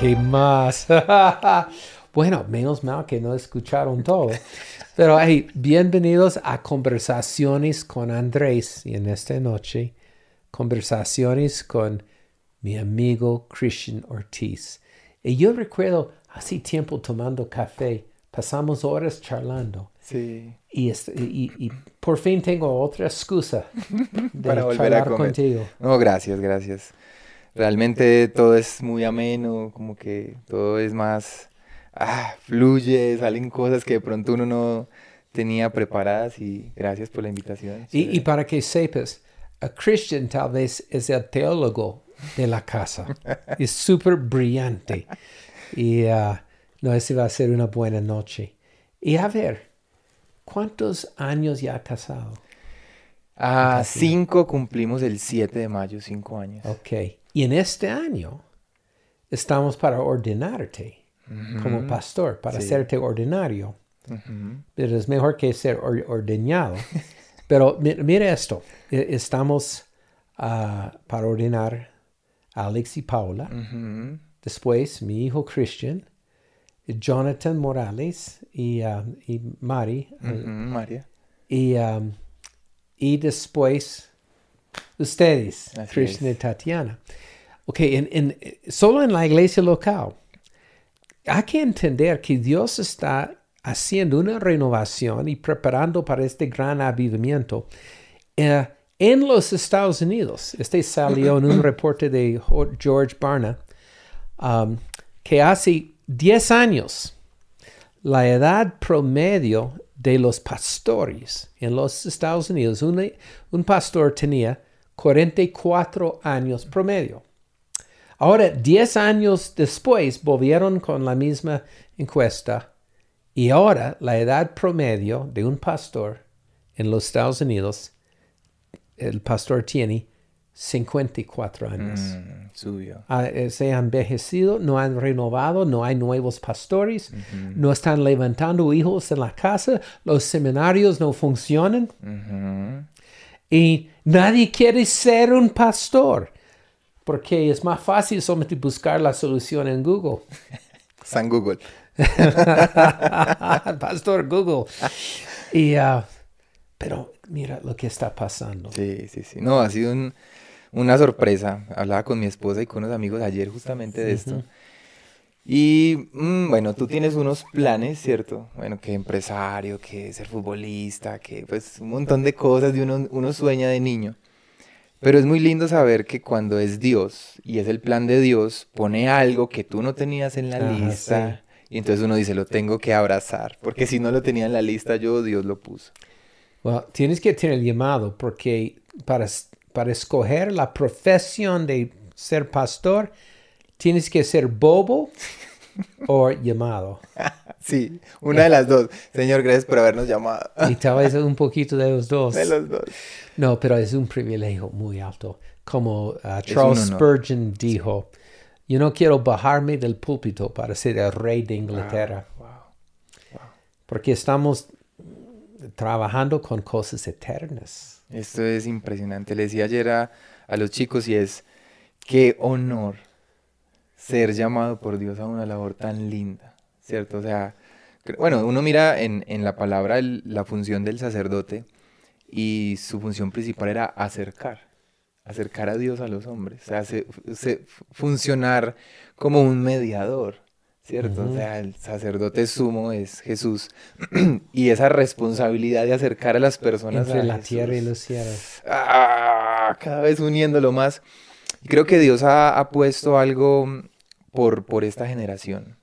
¿Qué más? bueno, menos mal que no escucharon todo. Pero hey, bienvenidos a Conversaciones con Andrés. Y en esta noche, conversaciones con mi amigo Christian Ortiz. Y yo recuerdo hace tiempo tomando café, pasamos horas charlando. Sí. Y, es- y- y por fin tengo otra excusa de Para volver a comer. contigo. No, gracias, gracias. Realmente todo es muy ameno, como que todo es más, ah, fluye, salen cosas que de pronto uno no tenía preparadas y gracias por la invitación. Y, y para que sepas, a Christian tal vez es el teólogo de la casa. es súper brillante. Y ah, no, ese va a ser una buena noche. Y a ver, ¿cuántos años ya casado? A cinco cumplimos el 7 de mayo, cinco años. Ok. Y en este año estamos para ordenarte como pastor, para Sí. hacerte ordinario. Pero es mejor que ser or- ordeñado. Pero mi- mire esto, e- estamos ah, para ordenar a Alex y Paula, después mi hijo Christian, Jonathan Morales y, ah, y Mari, María. y, ah, y después ustedes, Así y es. Tatiana. Ok, en, en- solo en la iglesia local. Hay que entender que Dios está haciendo una renovación y preparando para este gran avivamiento eh, en los Estados Unidos. Este salió en un reporte de George Barna um, que hace 10 años la edad promedio de los pastores en los Estados Unidos, un, un pastor tenía 44 años promedio. Ahora, 10 años después, volvieron con la misma encuesta y ahora la edad promedio de un pastor en los Estados Unidos, el pastor tiene 54 años. Mm, subió. Ah, eh, se han envejecido, no han renovado, no hay nuevos pastores, no están levantando hijos en la casa, los seminarios no funcionan y nadie quiere ser un pastor porque es más fácil solamente buscar la solución en Google. San Google. pastor Google. Y, ah, pero mira lo que está pasando. Sí, sí, sí. No, ha sido un- una sorpresa. Hablaba con mi esposa y con unos amigos ayer justamente de esto. Y mm, bueno, tú tienes unos planes, ¿cierto? Bueno, que empresario, que ser futbolista, que pues un montón de cosas de uno, uno sueña de niño. Pero es muy lindo saber que cuando es Dios y es el plan de Dios, pone algo que tú no tenías en la Ajá, lista. Y entonces uno dice, lo tengo que abrazar. Porque si no lo tenía en la lista, yo, Dios lo puso. Well, tienes que tener llamado porque para, para escoger la profesión de ser pastor, tienes que ser bobo o llamado. Sí, una de las dos. Señor, gracias por habernos llamado. Y tal vez un poquito de los dos. De los dos. No, pero es un privilegio muy alto. Como uh, Charles. Spurgeon dijo, yo no quiero bajarme del púlpito para ser el rey de Inglaterra, Wow. porque estamos trabajando con cosas eternas. Esto es impresionante. Le decía ayer a, a los chicos y es qué honor ser llamado por Dios a una labor tan linda, ¿cierto? O sea, bueno, uno mira en, en la palabra la función del sacerdote y su función principal era acercar, acercar a Dios a los hombres, o sea, se- se- funcionar como un mediador, ¿cierto? O sea, el sacerdote sumo es Jesús y esa responsabilidad de acercar a las personas Entre a la Jesús. tierra y los cielos. Ah, cada vez uniéndolo más. Y creo que Dios ha, ha puesto algo por, por esta generación.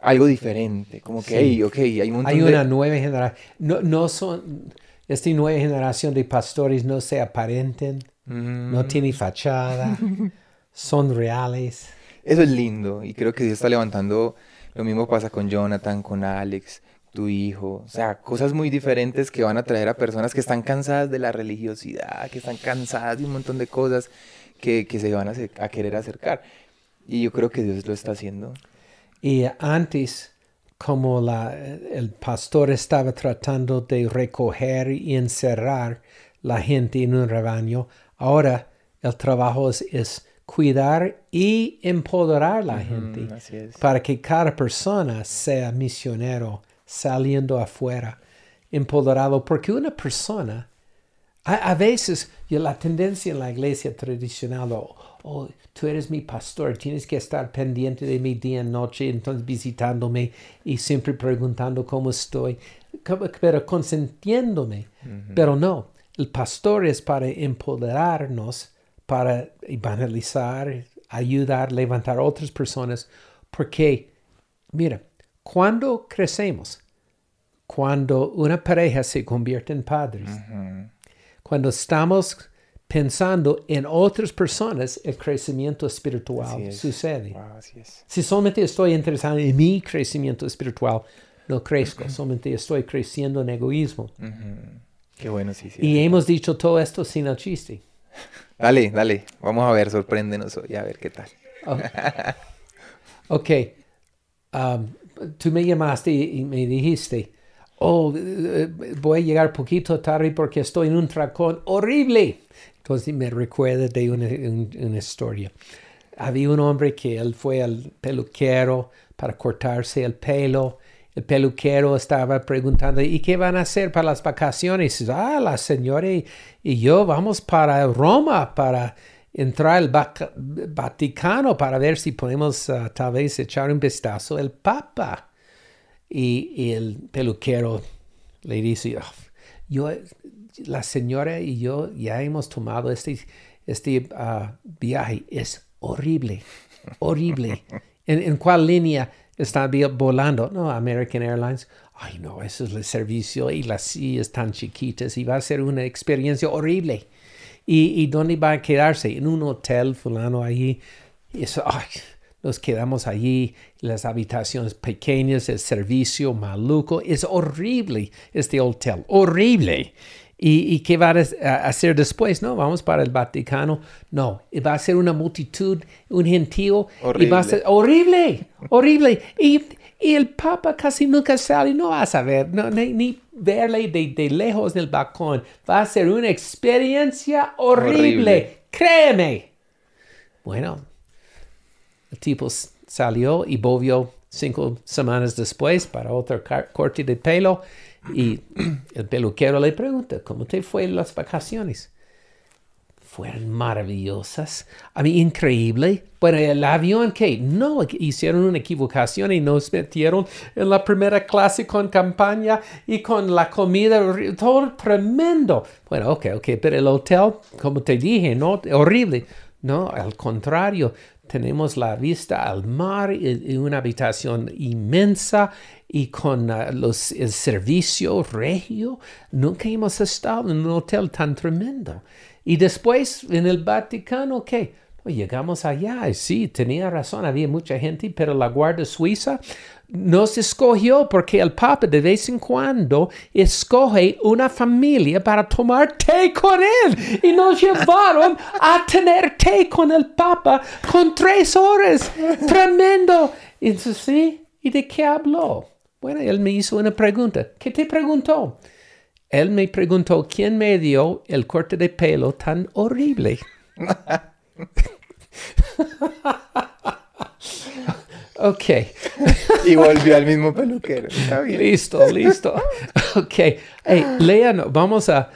Algo diferente. Como que, Sí. hey, ok, hay un Hay de- una nueva generación. No, no son, esta nueva generación de pastores no se aparenten, Mm, no tienen fachada, son reales. Eso es lindo. Y creo que Dios está levantando. Lo mismo pasa con Jonathan, con Alex, tu hijo. O sea, cosas muy diferentes que van a traer a personas que están cansadas de la religiosidad, que están cansadas de un montón de cosas que, que se van a, querer acercar. Y yo creo que Dios lo está haciendo. Y antes, como el pastor estaba tratando de recoger y encerrar la gente en un rebaño, ahora el trabajo es cuidar y empoderar a la gente para que cada persona sea misionero saliendo afuera, empoderado, porque una persona, a, a veces y la tendencia en la iglesia tradicional, oh, tú eres mi pastor, tienes que estar pendiente de mi día y noche, entonces visitándome y siempre preguntando cómo estoy, pero consentiéndome. Pero no, el pastor es para empoderarnos, para evangelizar, ayudar, levantar a otras personas, porque, mira, cuando crecemos, cuando una pareja se convierte en padres, cuando estamos pensando en otras personas, el crecimiento espiritual es. sucede. Wow, es. Si solamente estoy interesado en mi crecimiento espiritual, no crezco, solamente estoy creciendo en egoísmo. Qué bueno, sí, sí. Y hemos dicho todo esto sin el chiste. Dale, dale. Vamos a ver, sorpréndenos hoy, a ver qué tal. Ok, um, tú me llamaste y, y me dijiste, oh, eh, voy a llegar poquito tarde porque estoy en un tracón horrible. Entonces me recuerda de una, un- una historia. Había un hombre que él fue al peluquero para cortarse el pelo. El peluquero estaba preguntando, ¿y qué van a hacer para las vacaciones? Y dice, Ah, la señora y, y yo vamos para Roma para entrar al Vaticano para ver si podemos ah, tal vez echar un vistazo al Papa. Y, y el peluquero le dice, "Ah, yo, la señora y yo ya hemos tomado este, este ah, viaje. Es horrible, horrible. ¿En, en cuál línea está volando? No, American Airlines. Ay, no, eso es el servicio y las sillas tan chiquitas y va a ser una experiencia horrible. ¿Y, y dónde va a quedarse? En un hotel fulano allí. Eso, ay, nos quedamos allí, las habitaciones pequeñas, el servicio maluco. Es horrible este hotel, horrible. ¿Y, y qué va a hacer después? No, vamos para el Vaticano. No, va a ser una multitud, un gentío. Y va a Horrible. ser horrible, horrible. Y, y el Papa casi nunca sale, no vas a ver, no, ni, ni verle de, de lejos del balcón. Va a ser una experiencia horrible. Horrible. Créeme. Bueno, el tipo salió y volvió cinco semanas después para otro corte de pelo y el peluquero le pregunta, ¿cómo te fue las vacaciones? Fueron maravillosas, a mí increíble. Bueno, el avión que no hicieron una equivocación y nos metieron en la primera clase con campaña y con la comida, todo tremendo. Bueno, ok, ok, pero el hotel, como te dije, no, horrible. No, al contrario, tenemos la vista al mar y, una habitación inmensa y con ah, el servicio regio. Nunca hemos estado en un hotel tan tremendo. Y después en el Vaticano, ¿qué? Pues llegamos allá y sí, tenía razón, había mucha gente, pero la Guardia Suiza nos escogió porque el Papa de vez en cuando escoge una familia para tomar té con él. Y nos llevaron a tener té con el Papa con tres horas. Tremendo. Entonces, sí, ¿y de qué habló? Bueno, él me hizo una pregunta. ¿Qué te preguntó? Él me preguntó quién me dio el corte de pelo tan horrible. ok, Y volvió al mismo peluquero. Está bien. listo, listo. Ok, hey, Lea, no, vamos a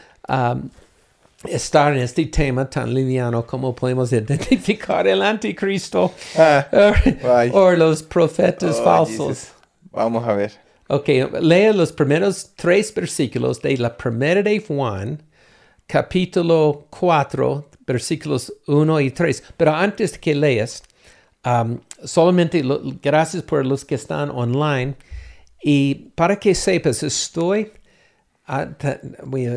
estar en este tema tan liviano como podemos identificar el anticristo Ah, o los profetas Oh, falsos. Jesus. Vamos a ver. Ok, lea los primeros tres versículos de la primera de Juan, capítulo 4, versículos 1 y 3. Pero antes que leas, um, solamente lo- gracias por los que están online. Y para que sepas, estoy, ah,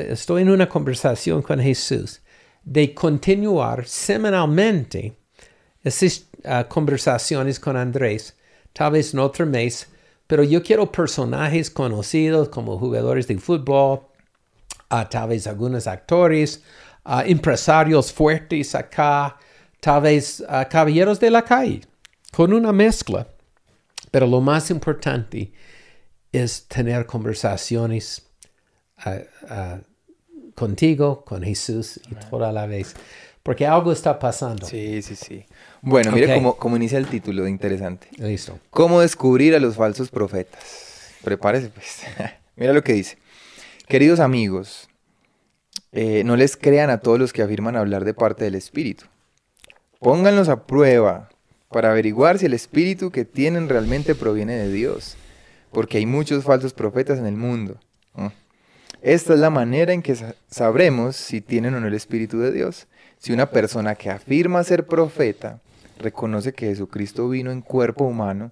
estoy en una conversación con Jesús de continuar semanalmente esas ah, conversaciones con Andrés, tal vez en otro mes, pero yo quiero personajes conocidos como jugadores de fútbol, ah, tal vez algunos actores, ah, empresarios fuertes acá, tal vez ah, caballeros de la calle, con una mezcla. Pero lo más importante es tener conversaciones contigo, con Jesús y toda la vez. porque algo está pasando. Sí, sí, sí. Bueno, mire Ok. cómo, cómo inicia el título, interesante. Listo. ¿Cómo descubrir a los falsos profetas? Prepárese, pues. Mira lo que dice. Queridos amigos, eh, no les crean a todos los que afirman hablar de parte del Espíritu. Pónganlos a prueba para averiguar si el Espíritu que tienen realmente proviene de Dios, porque hay muchos falsos profetas en el mundo. Esta es la manera en que sa- sabremos si tienen o no el Espíritu de Dios. Si una persona que afirma ser profeta reconoce que Jesucristo vino en cuerpo humano,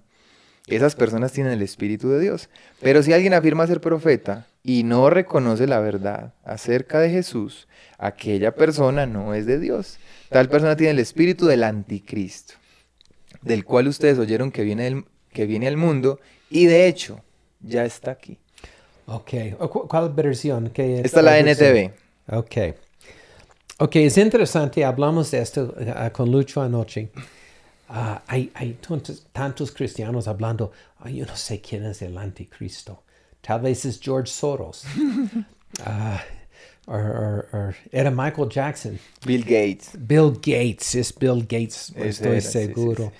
esas personas tienen el Espíritu de Dios. Pero si alguien afirma ser profeta y no reconoce la verdad acerca de Jesús, aquella persona no es de Dios. Tal persona tiene el espíritu del anticristo, del cual ustedes oyeron que viene, del- que viene al mundo y de hecho ya está aquí. Ok. ¿Cuál versión? ¿Qué Esta es la? NTV. Ok. Ok, es interesante, hablamos de esto ah, con Lucho anoche. Ah, hay hay tantos, tantos cristianos hablando, "Ay, yo no sé quién es el anticristo. Tal vez es George Soros. Ah, or- or- or era Michael Jackson. Bill Gates. Bill Gates, es Bill Gates, Ese estoy era, sí, sí, seguro.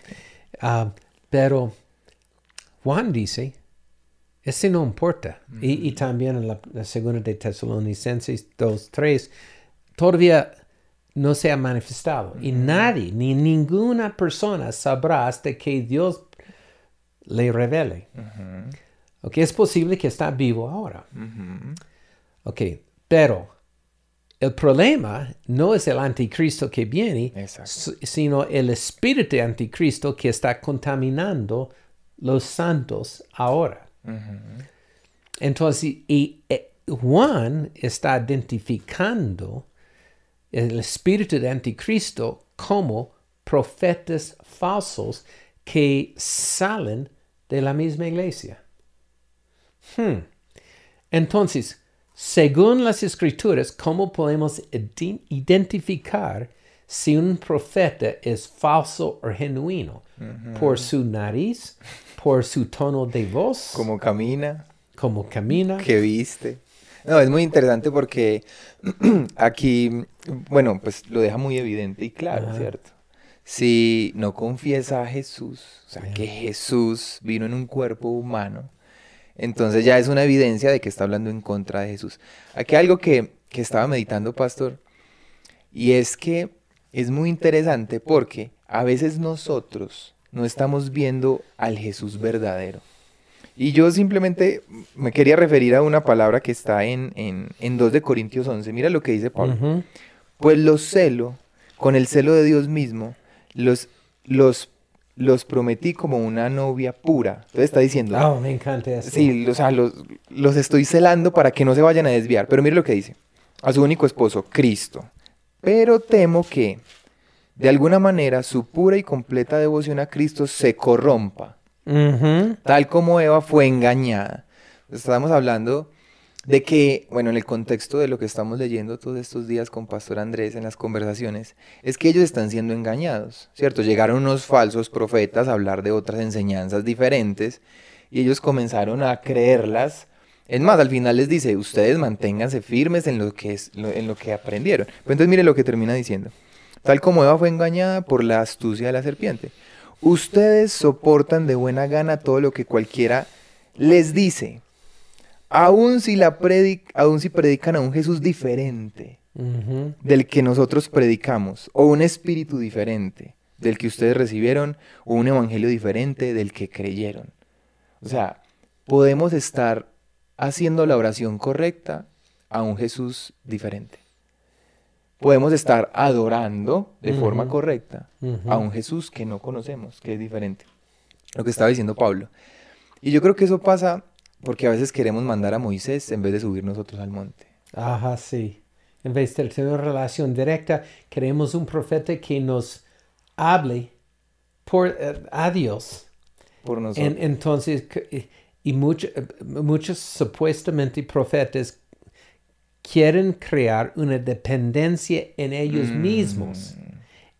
Ah, pero Juan dice, ese no importa. y, y también en la, la segunda de Tesalonicenses 2, 3, todavía no se ha manifestado. Y nadie, ni ninguna persona sabrá hasta que Dios le revele. Ok, es posible que está vivo ahora. Ok, pero el problema no es el anticristo que viene, Exacto. sino el espíritu de anticristo que está contaminando los santos ahora. Entonces, y, eh, Juan está identificando el espíritu de anticristo como profetas falsos que salen de la misma iglesia. Hmm. Entonces, según las escrituras, ¿cómo podemos identificar si un profeta es falso o genuino? ¿Por su nariz? ¿Por su tono de voz? Cómo camina, ¿Cómo camina? qué viste. No, es muy interesante porque aquí, bueno, pues lo deja muy evidente y claro, Ajá. ¿cierto? Si no confiesa a Jesús, o sea, que Jesús vino en un cuerpo humano, entonces ya es una evidencia de que está hablando en contra de Jesús. Aquí hay algo que, que estaba meditando, pastor, y es que es muy interesante porque a veces nosotros no estamos viendo al Jesús verdadero. Y yo simplemente me quería referir a una palabra que está en, en, en 2 de Corintios 11. Mira lo que dice Pablo. Pues los celo, con el celo de Dios mismo, los, los, los prometí como una novia pura. Entonces está diciendo, Oh, me encanta eso. sí, o sea, los, los estoy celando para que no se vayan a desviar. Pero mire lo que dice. A su único esposo, Cristo. Pero temo que, de alguna manera, su pura y completa devoción a Cristo se corrompa Tal como Eva fue engañada. Estamos hablando de que, bueno, en el contexto de lo que estamos leyendo todos estos días con Pastor Andrés en las conversaciones, es que ellos están siendo engañados, ¿cierto? Llegaron unos falsos profetas a hablar de otras enseñanzas diferentes y ellos comenzaron a creerlas. Es más, al final les dice, ustedes manténganse firmes en lo que, en lo que aprendieron. Pero entonces mire lo que termina diciendo. Tal como Eva fue engañada por la astucia de la serpiente. Ustedes soportan de buena gana todo lo que cualquiera les dice. Aun si, la predic aun si predican a un Jesús diferente del que nosotros predicamos, o un espíritu diferente del que ustedes recibieron, o un evangelio diferente del que creyeron. O sea, podemos estar haciendo la oración correcta a un Jesús diferente. Podemos estar adorando de forma correcta a un Jesús que no conocemos, que es diferente. Lo que estaba diciendo Pablo. Y yo creo que eso pasa porque a veces queremos mandar a Moisés en vez de subir nosotros al monte. Ajá, sí. En vez de tener una relación directa, queremos un profeta que nos hable por, eh, a Dios. Por nosotros. En- entonces, y mucho- eh, muchos supuestamente profetas quieren crear una dependencia en ellos Mm. mismos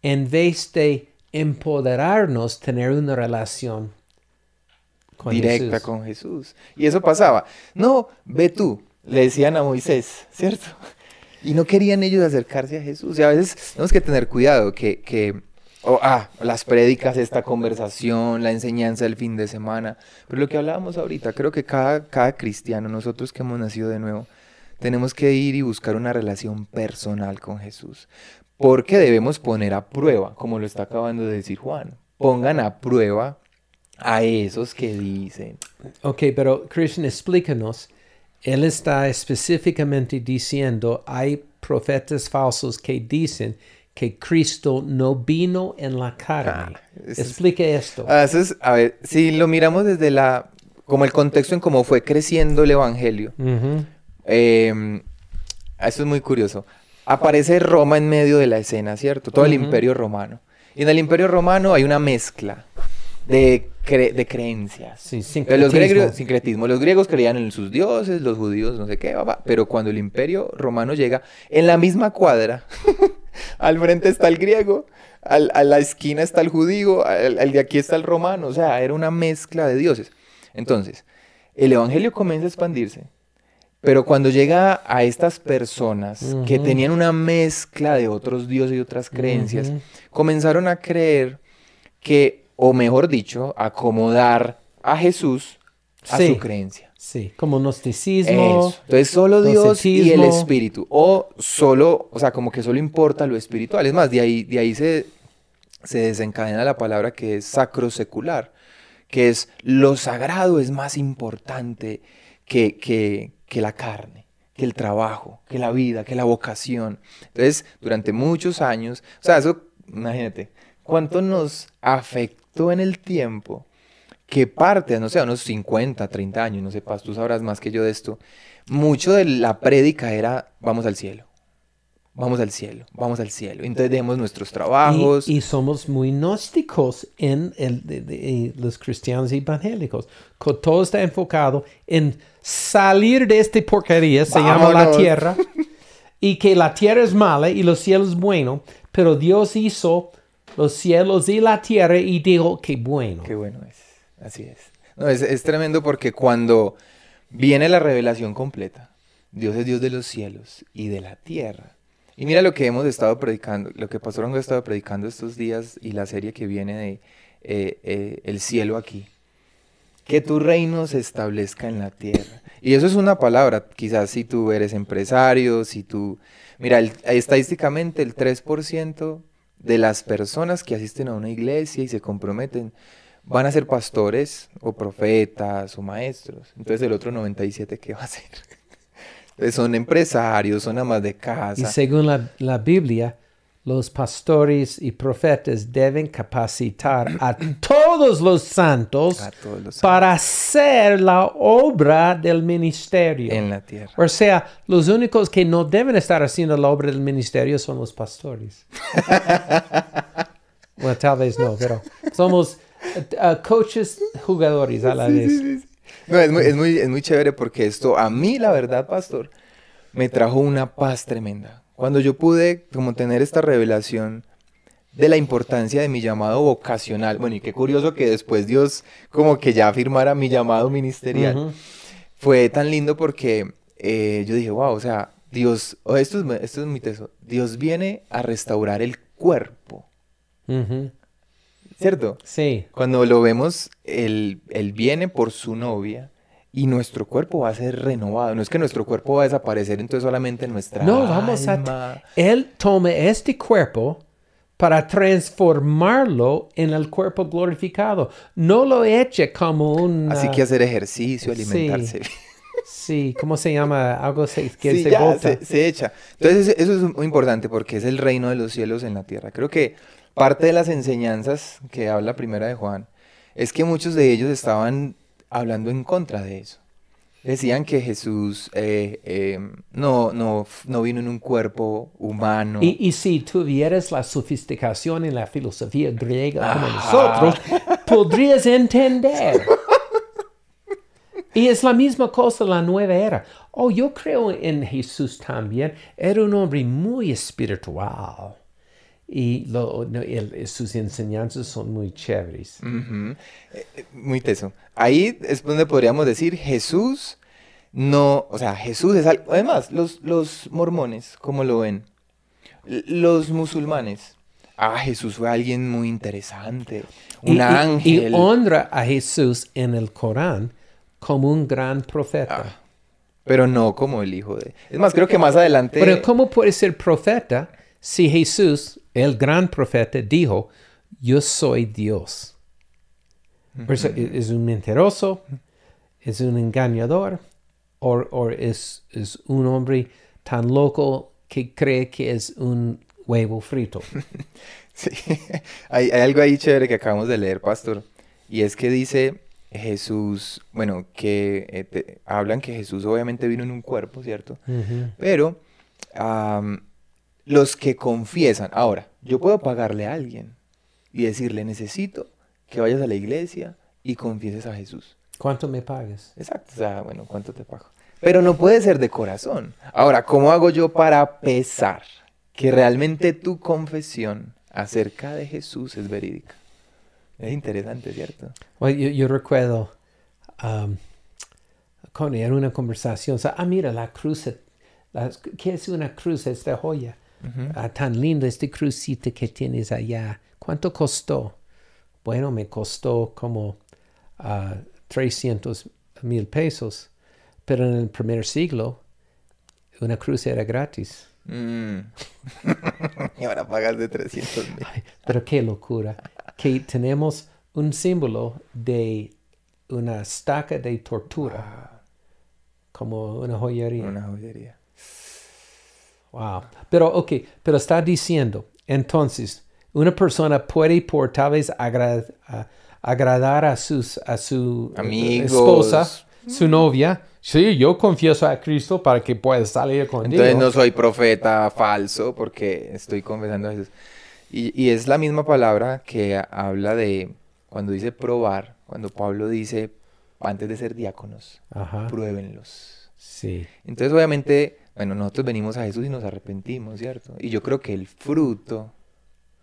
en vez de empoderarnos tener una relación con directa Jesús. con Jesús. Y eso pasaba. No, ve tú, le decían a Moisés, ¿cierto? Y no querían ellos acercarse a Jesús. Y a veces tenemos que tener cuidado que, que o ah, las prédicas, esta conversación, la enseñanza del fin de semana. Pero lo que hablábamos ahorita, creo que cada, cada cristiano, nosotros que hemos nacido de nuevo, tenemos que ir y buscar una relación personal con Jesús. Porque debemos poner a prueba, como lo está acabando de decir Juan. Pongan a prueba a esos que dicen. Ok, pero Christian, explícanos. Él está específicamente diciendo, hay profetas falsos que dicen que Cristo no vino en la carne. Ah, eso es- Explique esto. Ah, eso es- a ver, si lo miramos desde la, como el contexto en cómo fue creciendo el evangelio, Ujú. Eh, esto es muy curioso. Aparece Roma en medio de la escena, ¿cierto? Todo el imperio romano. Y en el imperio romano hay una mezcla de, cre- de creencias. Sí, los sincretismo. griegos, sincretismo. Los griegos creían en sus dioses, los judíos no sé qué, pero cuando el imperio romano llega, en la misma cuadra, al frente está el griego, al- a la esquina está el judío, al, al de aquí está el romano, o sea, era una mezcla de dioses. Entonces, el evangelio comienza a expandirse, pero cuando llega a estas personas que tenían una mezcla de otros dioses y otras creencias, comenzaron a creer que, o mejor dicho, acomodar a Jesús a Sí. su creencia. Sí, como gnosticismo. Eso. Entonces solo Dios y el espíritu. O solo, o sea, como que solo importa lo espiritual. Es más, de ahí, de ahí se, se desencadena la palabra que es sacrosecular, que es lo sagrado es más importante que, que, que la carne, que el trabajo, que la vida, que la vocación. Entonces, durante muchos años, o sea, eso, imagínate, cuánto nos afectó en el tiempo que parte, no sé, unos 50, 30 años, no sé, Paz, tú sabrás más que yo de esto, mucho de la prédica era, vamos al cielo, vamos al cielo, vamos al cielo. Entonces dejemos nuestros trabajos. Y, somos muy gnósticos en de- los cristianos evangélicos. Co- Todo está enfocado en salir de esta porquería, se llama la tierra, y que la tierra es mala y los cielos bueno, pero Dios hizo los cielos y la tierra y dijo que bueno. Qué bueno es, así es. No, es, es tremendo porque cuando viene la revelación completa, Dios es Dios de los cielos y de la tierra. Y mira lo que hemos estado predicando, lo que Pastor Hongo ha estado predicando estos días y la serie que viene de eh, eh, El cielo aquí. Que tu reino se establezca en la tierra. Y eso es una palabra, quizás si tú eres empresario, si tú... Mira, el- estadísticamente el 3% de las personas que asisten a una iglesia y se comprometen van a ser pastores o profetas o maestros. Entonces el otro 97, ¿qué va a ser? Son empresarios, son amas de Y casa. según la, la Biblia, los pastores y profetas deben capacitar a todos los santos A todos los para hacer la obra del ministerio. en la tierra. O sea, los únicos que no deben estar haciendo la obra del ministerio son los pastores. bueno, tal vez no, pero somos eh, uh, coaches jugadores a la vez. No, es muy, es, muy, es muy chévere porque esto, a mí, la verdad, pastor, me trajo una paz tremenda. Cuando yo pude como tener esta revelación de la importancia de mi llamado vocacional. Bueno, y qué curioso que después Dios como que ya afirmara mi llamado ministerial. Fue tan lindo porque eh, yo dije, wow, o sea, Dios, oh, esto, es, esto es mi tesoro, Dios viene a restaurar el cuerpo. ¿cierto? Sí. Cuando lo vemos, él, él viene por su novia y nuestro cuerpo va a ser renovado. No es que nuestro cuerpo va a desaparecer, entonces solamente nuestra No, vamos alma. a... Él toma este cuerpo para transformarlo en el cuerpo glorificado. No lo eche como un... Así ah, que hacer ejercicio, sí. alimentarse. Sí, ¿cómo se llama? Algo se, que Sí, se ya, bota. se, se echa. Entonces eso es muy importante porque es el reino de los cielos en la tierra. Creo que parte de las enseñanzas que habla primera de Juan es que muchos de ellos estaban hablando en contra de eso. Decían que Jesús eh, eh, no, no, no vino en un cuerpo humano. Y, y si tuvieras la sofisticación en la filosofía griega como nosotros, podrías entender. Y es la misma cosa la nueva era. Oh, yo creo en Jesús también. Era un hombre muy espiritual. Y lo- no, el- sus enseñanzas son muy chéveres. Eh, eh, Muy teso. Ahí es donde podríamos decir Jesús no, o sea, Jesús es algo, además, los, los mormones, ¿cómo lo ven? L- Los musulmanes, ah, Jesús fue alguien muy interesante, un Y- y- ángel. Y, honra a Jesús en el Corán como un gran profeta. Ah, pero no como el hijo de... Es más, creo que más adelante... Pero ¿cómo puede ser profeta si Jesús, el gran profeta, dijo, yo soy Dios? ¿es un mentiroso? ¿Es un engañador? ¿O, o es, es un hombre tan loco que cree que es un huevo frito? Sí, hay, hay algo ahí chévere que acabamos de leer, pastor, y es que dice Jesús, bueno, que eh, te- hablan que Jesús obviamente vino en un cuerpo, ¿cierto? Pero los que confiesan, ahora, yo puedo pagarle a alguien y decirle, necesito que vayas a la iglesia y confieses a Jesús. ¿Cuánto me pagas? Exacto, o sea, bueno, ¿cuánto te pago? Pero no puede ser de corazón. Ahora, ¿cómo hago yo para pesar que realmente tu confesión acerca de Jesús es verídica? Es interesante, ¿cierto? Well, yo, yo recuerdo um, con él una conversación. O sea, ah, mira, la cruz. la- ¿Qué es una cruz? Esta joya. Ah, tan linda este crucito que tienes allá. ¿Cuánto costó? Bueno, me costó como ah, 300 mil pesos. Pero en el primer siglo, una cruz era gratis. Mm. y ahora pagas de 300 mil. Pero qué locura. Que tenemos un símbolo de una estaca de tortura. Como una joyería. Una joyería. Wow. Pero, ok, pero está diciendo, entonces, una persona puede por tal vez agra- agradar a, sus, a su eh, Amigos. esposa, su novia. Sí, yo confieso a Cristo para que pueda salir contigo. Entonces no soy profeta falso porque estoy confesando a Jesús. Y, y es la misma palabra que habla de cuando dice probar, cuando Pablo dice antes de ser diáconos, Ajá. pruébenlos. Sí. Entonces obviamente, bueno, nosotros venimos a Jesús y nos arrepentimos, ¿cierto? Y yo creo que el fruto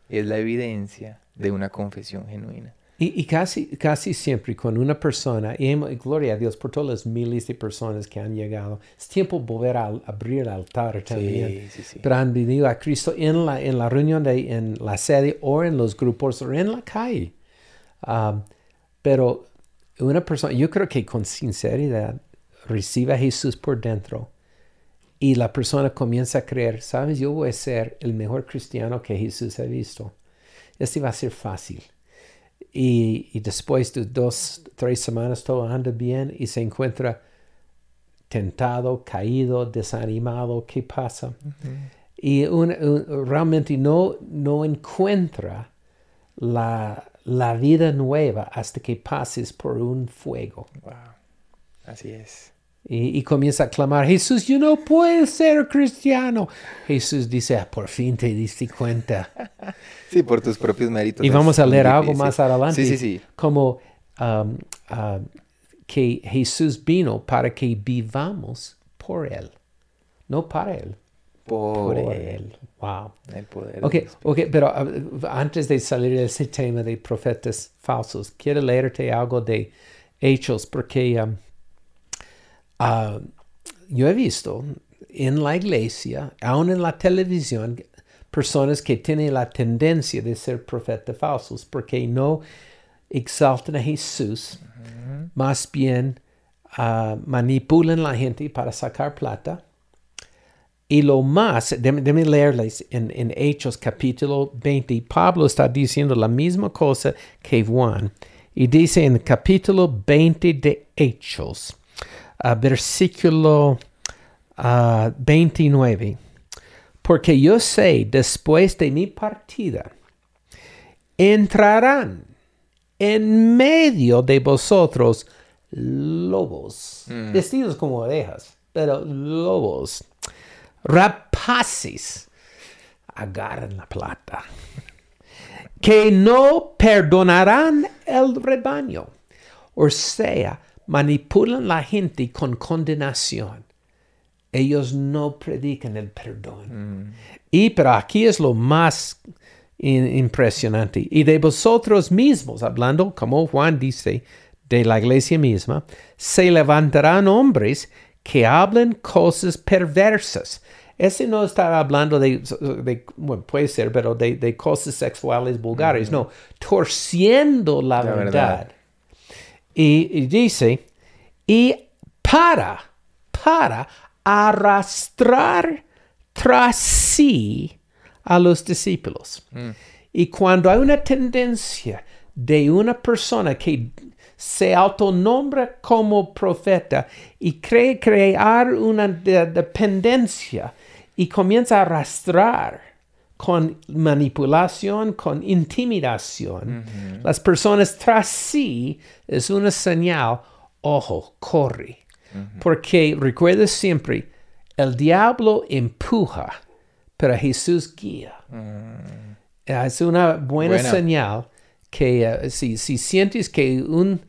es la evidencia de una confesión genuina. Y, y casi, casi siempre con una persona, y gloria a Dios por todas las miles de personas que han llegado, es tiempo volver a abrir el altar también. sí, sí. Pero han venido a Cristo en la, en la reunión, de, en la sede o en los grupos o en la calle. Um, pero una persona, yo creo que con sinceridad recibe a Jesús por dentro y la persona comienza a creer, sabes, yo voy a ser el mejor cristiano que Jesús ha visto. Este va a ser fácil. Y, y después de dos, tres semanas todo anda bien y se encuentra tentado, caído, desanimado. ¿Qué pasa? Y un- un- realmente no, no encuentra la, la vida nueva hasta que pases por un fuego. Wow. Así es. Y, y comienza a clamar, Jesús, yo no puedo ser cristiano. Jesús dice, "Ah, por fin te diste cuenta. Sí, por tus propios méritos. Y vamos a leer algo más adelante. Sí, sí, sí. Como um, um, que Jesús vino para que vivamos por Él, no para Él. Por, Por él. Wow. El poder. Ok, ok, pero uh, antes de salir de ese tema de profetas falsos, quiero leerte algo de Hechos, porque um, ah, yo he visto en la iglesia, aún en la televisión, personas que tienen la tendencia de ser profetas falsos, porque no exaltan a Jesús, más bien ah, manipulan la gente para sacar plata. Y lo más, déme leerles en, en Hechos capítulo 20, Pablo está diciendo la misma cosa que Juan. Y dice en capítulo 20 de Hechos, versículo ah, 29, porque yo sé, después de mi partida, entrarán en medio de vosotros lobos, vestidos como ovejas, pero lobos, rapaces, agarran la plata, que no perdonarán el rebaño, o sea, manipulan la gente con condenación. Ellos no predican el perdón. Y pero aquí es lo más impresionante. Y de vosotros mismos, hablando como Juan dice, de la iglesia misma, se levantarán hombres que hablan cosas perversas. Ese no estaba hablando de, de bueno, puede ser, pero de, de cosas sexuales vulgares, no, torciendo la, La verdad. verdad. Y, dice, y para, para arrastrar tras sí a los discípulos. Y cuando hay una tendencia de una persona que se autonombra como profeta y cree crear una de- dependencia y comienza a arrastrar con manipulación, con intimidación, las personas tras sí es una señal, ojo, corre. Porque recuerda siempre, el diablo empuja, pero Jesús guía. Es una buena, Buena. señal que eh, si, si sientes que un...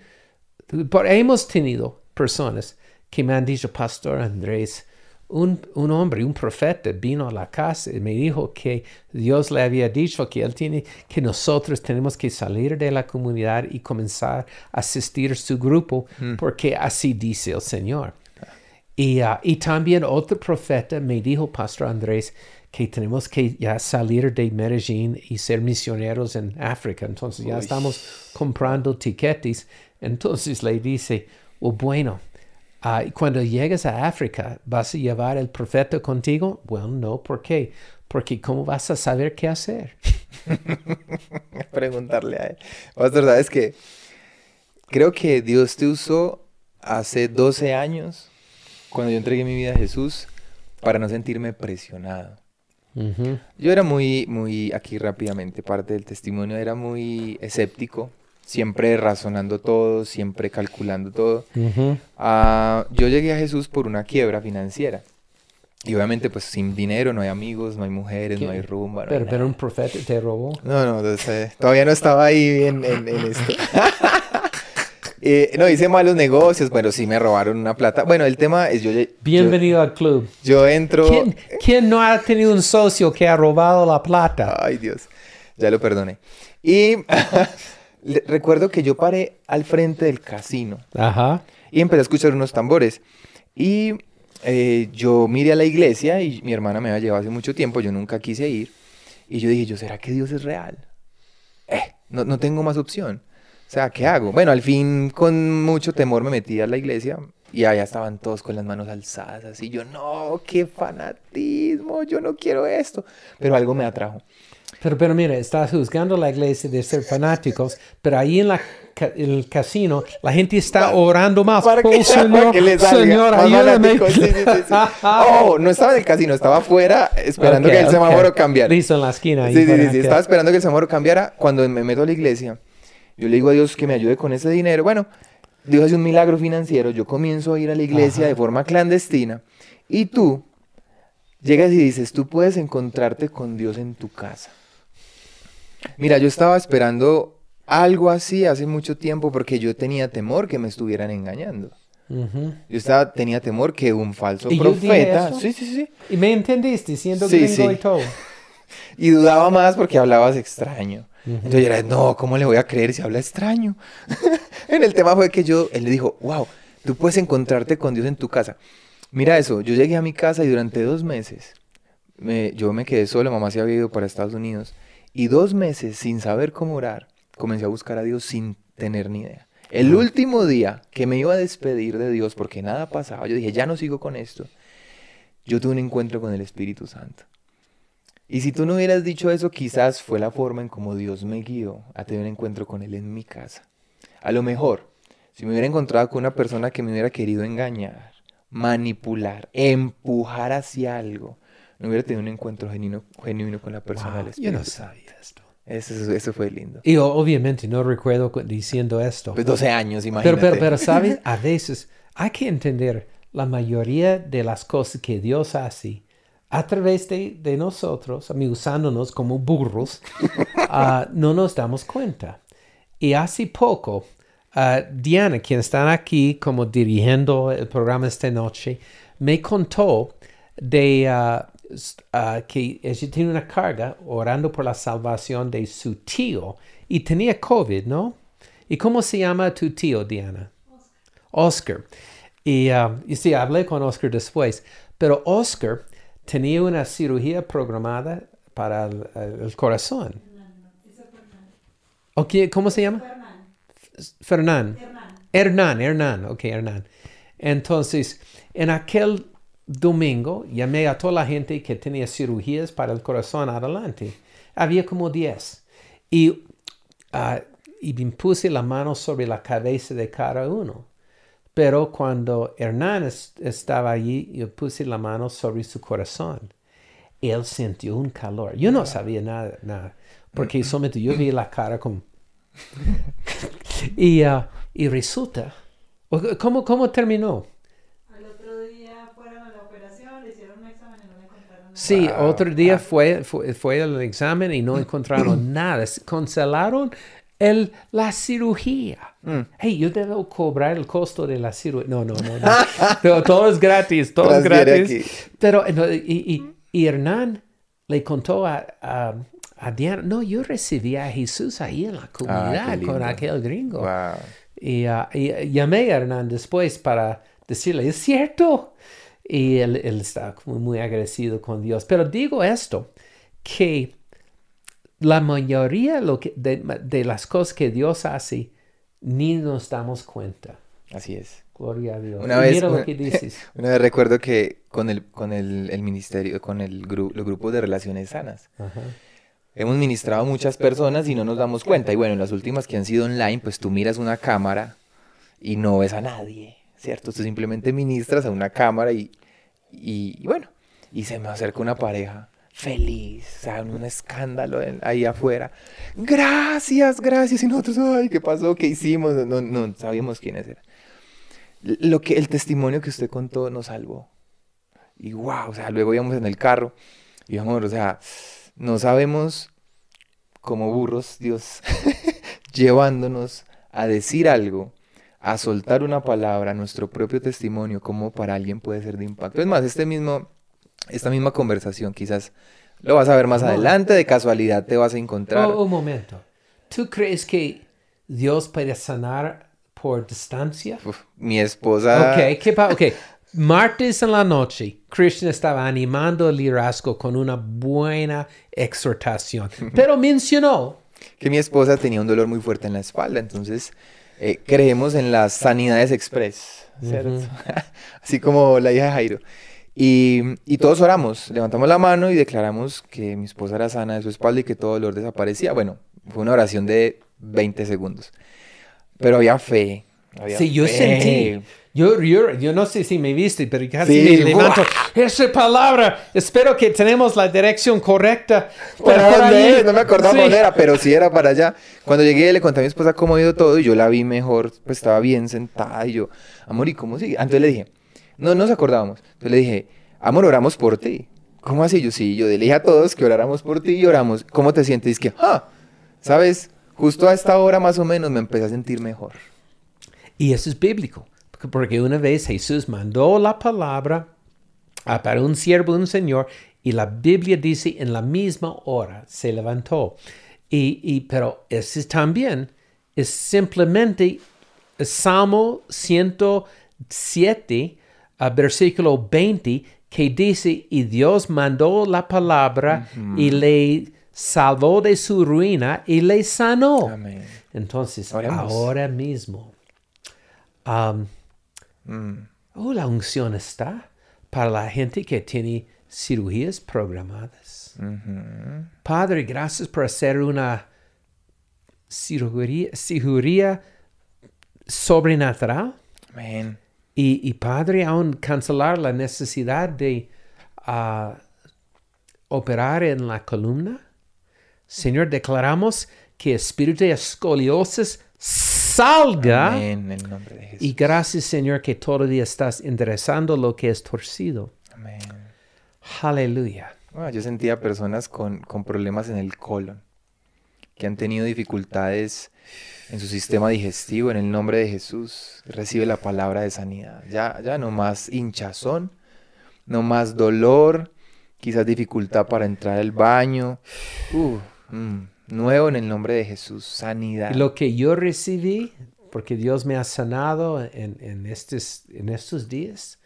por- hemos tenido personas que me han dicho, Pastor Andrés, un, un hombre, un profeta vino a la casa y me dijo que Dios le había dicho que él tiene, que nosotros tenemos que salir de la comunidad y comenzar a asistir a su grupo porque así dice el Señor. Y, ah, y también otro profeta me dijo, Pastor Andrés, que tenemos que ya salir de Medellín y ser misioneros en África. Entonces ya Uy. estamos comprando tiquetes. Entonces le dice, "Oh, bueno, ah, y cuando llegues a África, ¿vas a llevar el profeta contigo? Bueno, no, ¿por qué? Porque ¿cómo vas a saber qué hacer? preguntarle a él. Pastor, ¿sabes qué? Creo que Dios te usó hace 12 años, cuando yo entregué mi vida a Jesús, para no sentirme presionado. Ujú, Yo era muy, muy, aquí rápidamente, parte del testimonio, era muy escéptico, siempre razonando todo, siempre calculando todo. ujú. Ah, yo llegué a Jesús por una quiebra financiera. Y obviamente, pues sin dinero, no hay amigos, no hay mujeres, no ¿Qué? hay rumba. no hay Pero, nada. pero un profeta te robó. No, no, no sé, todavía no estaba ahí en, en- en esto. Eh, no, hice malos negocios, bueno, sí me robaron una plata. Bueno, el tema es yo, yo, Bienvenido al club. yo entro... ¿Quién, quién no ha tenido un socio que ha robado la plata? Ay, Dios, ya lo perdoné. Y le- recuerdo que yo paré al frente del casino Ajá. y empecé a escuchar unos tambores. Y eh, yo miré a la iglesia y mi hermana me había llevado hace mucho tiempo, yo nunca quise ir. Y yo dije, ¿yo será que Dios es real? Eh, no, no tengo más opción. O sea, ¿qué hago? Bueno, al fin, con mucho temor me metí a la iglesia y allá estaban todos con las manos alzadas, así. Yo, no, qué fanatismo, yo no quiero esto. Pero algo me atrajo. Pero, pero mira, estás juzgando la iglesia de ser fanáticos, pero ahí en la ca- en el casino la gente está orando más. Para que, oh, Señor, para que le salga Señor, más ayúdame. Sí, sí, sí, sí. Oh, no estaba en el casino, estaba afuera esperando que el ok. semáforo cambiara. Listo en la esquina. Sí, sí, sí, sí, que- estaba esperando que el semáforo cambiara. Cuando me meto a la iglesia, yo le digo a Dios que me ayude con ese dinero. Bueno, Dios hace un milagro financiero. Yo comienzo a ir a la iglesia Ajá. de forma clandestina. Y tú llegas y dices, tú puedes encontrarte con Dios en tu casa. Mira, yo estaba esperando algo así hace mucho tiempo porque yo tenía temor que me estuvieran engañando. Yo estaba, tenía temor que un falso ¿Y yo dije profeta... eso? Sí, sí, sí. Y me entendiste, siendo Sí, gringo sí. y todo. Y dudaba más porque hablabas extraño. Entonces yo era, no, ¿cómo le voy a creer si habla extraño? en el tema fue que yo, él le dijo, wow, tú puedes encontrarte con Dios en tu casa. Mira eso, yo llegué a mi casa y durante dos meses, me- yo me quedé solo, mamá se había ido para Estados Unidos, y dos meses sin saber cómo orar, comencé a buscar a Dios sin tener ni idea. El último día que me iba a despedir de Dios porque nada pasaba, yo dije, ya no sigo con esto, yo tuve un encuentro con el Espíritu Santo. Y si tú no hubieras dicho eso, quizás fue la forma en como Dios me guió a tener un encuentro con Él en mi casa. A lo mejor, si me hubiera encontrado con una persona que me hubiera querido engañar, manipular, empujar hacia algo, no hubiera tenido un encuentro genuino, genuino con la persona Wow, del yo no Espíritu. sabía esto. Eso, eso fue lindo. Y obviamente no recuerdo cu- diciendo esto. Pues 12 años, Pero, imagínate. pero, pero, ¿sabes? A veces hay que entender la mayoría de las cosas que Dios hace a través de, de nosotros, usándonos como burros, ah, no nos damos cuenta. Y hace poco, ah, Diana, quien está aquí como dirigiendo el programa esta noche, me contó de ah, ah, que ella tiene una carga orando por la salvación de su tío y tenía COVID, ¿no? ¿Y cómo se llama tu tío, Diana? Oscar. Y, ah, y sí, hablé con Oscar después, pero Oscar tenía una cirugía programada para el, el corazón. ¿O qué- ¿Cómo se llama? Fernán. Hernán, Hernán, ok, Hernán. Entonces, en aquel domingo llamé a toda la gente que tenía cirugías para el corazón adelante. Había como 10. Y, ah, y me puse la mano sobre la cabeza de cada uno. Pero cuando Hernán es- estaba allí, yo puse la mano sobre su corazón. Él sintió un calor. Yo no sabía nada, nada porque solamente yo vi la cara como... y, ah, y resulta, ¿cómo, ¿cómo terminó? Al otro día fueron a la operación, le hicieron un examen y no le encontraron nada. Sí, Wow. otro día fue, fue, fue el examen y no encontraron nada. S- Cancelaron el, la cirugía. Hey, yo debo cobrar el costo de la cirugía. No, no, no. no. Pero todo es gratis, todo es gratis. aquí. Pero, no, y, y, y Hernán le contó a, a, a Diana, no, yo recibí a Jesús ahí en la comunidad con lindo. aquel gringo. Wow. Y, ah, y, llamé a Hernán después para decirle, es cierto. Y él, él está como muy agradecido con Dios. Pero digo esto, que la mayoría lo que, de, de las cosas que Dios hace, ni nos damos cuenta. Así es. Gloria a Dios. Una vez, mira lo una- que dices. Una vez recuerdo que con el, con el, el ministerio, con el gru- los grupos de relaciones sanas, Ajá. hemos ministrado a muchas personas y no nos damos cuenta. Y bueno, en las últimas que han sido online, pues tú miras una cámara y no ves a nadie, ¿cierto? Tú simplemente ministras a una cámara y, y, bueno, y se me acerca una pareja feliz, o sea, un escándalo ahí afuera. Gracias, gracias. Y nosotros, ay, ¿qué pasó? ¿Qué hicimos? No, no sabíamos quiénes eran. Lo que, el testimonio que usted contó nos salvó. Y wow, o sea, luego íbamos en el carro y amor, o sea, no sabemos como burros, Dios, llevándonos a decir algo, a soltar una palabra, nuestro propio testimonio, como para alguien puede ser de impacto. Es más, este mismo, esta misma conversación quizás lo vas a ver más adelante, de casualidad te vas a encontrar. Oh, un momento. ¿Tú crees que Dios puede sanar por distancia? Uf, mi esposa... Ok, ¿qué pasa? Ok, martes en la noche, Christian estaba animando el liderazgo con una buena exhortación, pero mencionó, que mi esposa tenía un dolor muy fuerte en la espalda, entonces eh, creemos en las sanidades express, ¿cierto? Así como la hija de Jairo. Y, y todos oramos, levantamos la mano y declaramos que mi esposa era sana de su espalda y que todo dolor desaparecía. Bueno, fue una oración de 20 segundos, pero había fe. Había sí, yo sentí, yo, yo, yo no sé si me viste, pero casi Sí, me levanto, esa palabra, espero que tenemos la dirección correcta. ¿Para por dónde ahí". es? No me acordaba Sí. dónde era, pero sí era para allá. Cuando llegué le conté a mi esposa cómo ha ido todo y yo la vi mejor, pues estaba bien sentada y yo, amor, ¿y cómo sigue? Entonces le dije, no nos acordábamos. Entonces le dije, amor, oramos por ti. ¿Cómo así? Yo sí, yo le dije a todos que oráramos por ti y oramos. ¿Cómo te sientes? Y es que, ah, ¿sabes? Justo a esta hora más o menos me empecé a sentir mejor. Y eso es bíblico, porque- una vez Jesús mandó la palabra a- para un siervo, un señor, y la Biblia dice en la misma hora se levantó. Y, y- pero ese también es simplemente Salmo 107, ah, versículo 20, que dice, y Dios mandó la palabra y le salvó de su ruina y le sanó. Amén. Entonces, Oremos. ahora mismo, am, Mm. oh, la unción está para la gente que tiene cirugías programadas. Ujú. Padre, gracias por hacer una cirugía, cirugía sobrenatural. Amén. Y, y Padre, aún cancelar la necesidad de ah, operar en la columna. Señor, declaramos que espíritu de escoliosis salga. Amén, en el nombre de Jesús. Y gracias, Señor, que todo el día estás enderezando lo que es torcido. Amén. Aleluya. Ah, yo sentía personas con, con problemas en el colon, que han tenido dificultades en su sistema digestivo, en el nombre de Jesús, recibe la palabra de sanidad. Ya, ya no más hinchazón, no más dolor, quizás dificultad para entrar al baño. Uh, mm, nuevo en el nombre de Jesús, sanidad. Lo que yo recibí porque Dios me ha sanado en, en, estos, en estos días,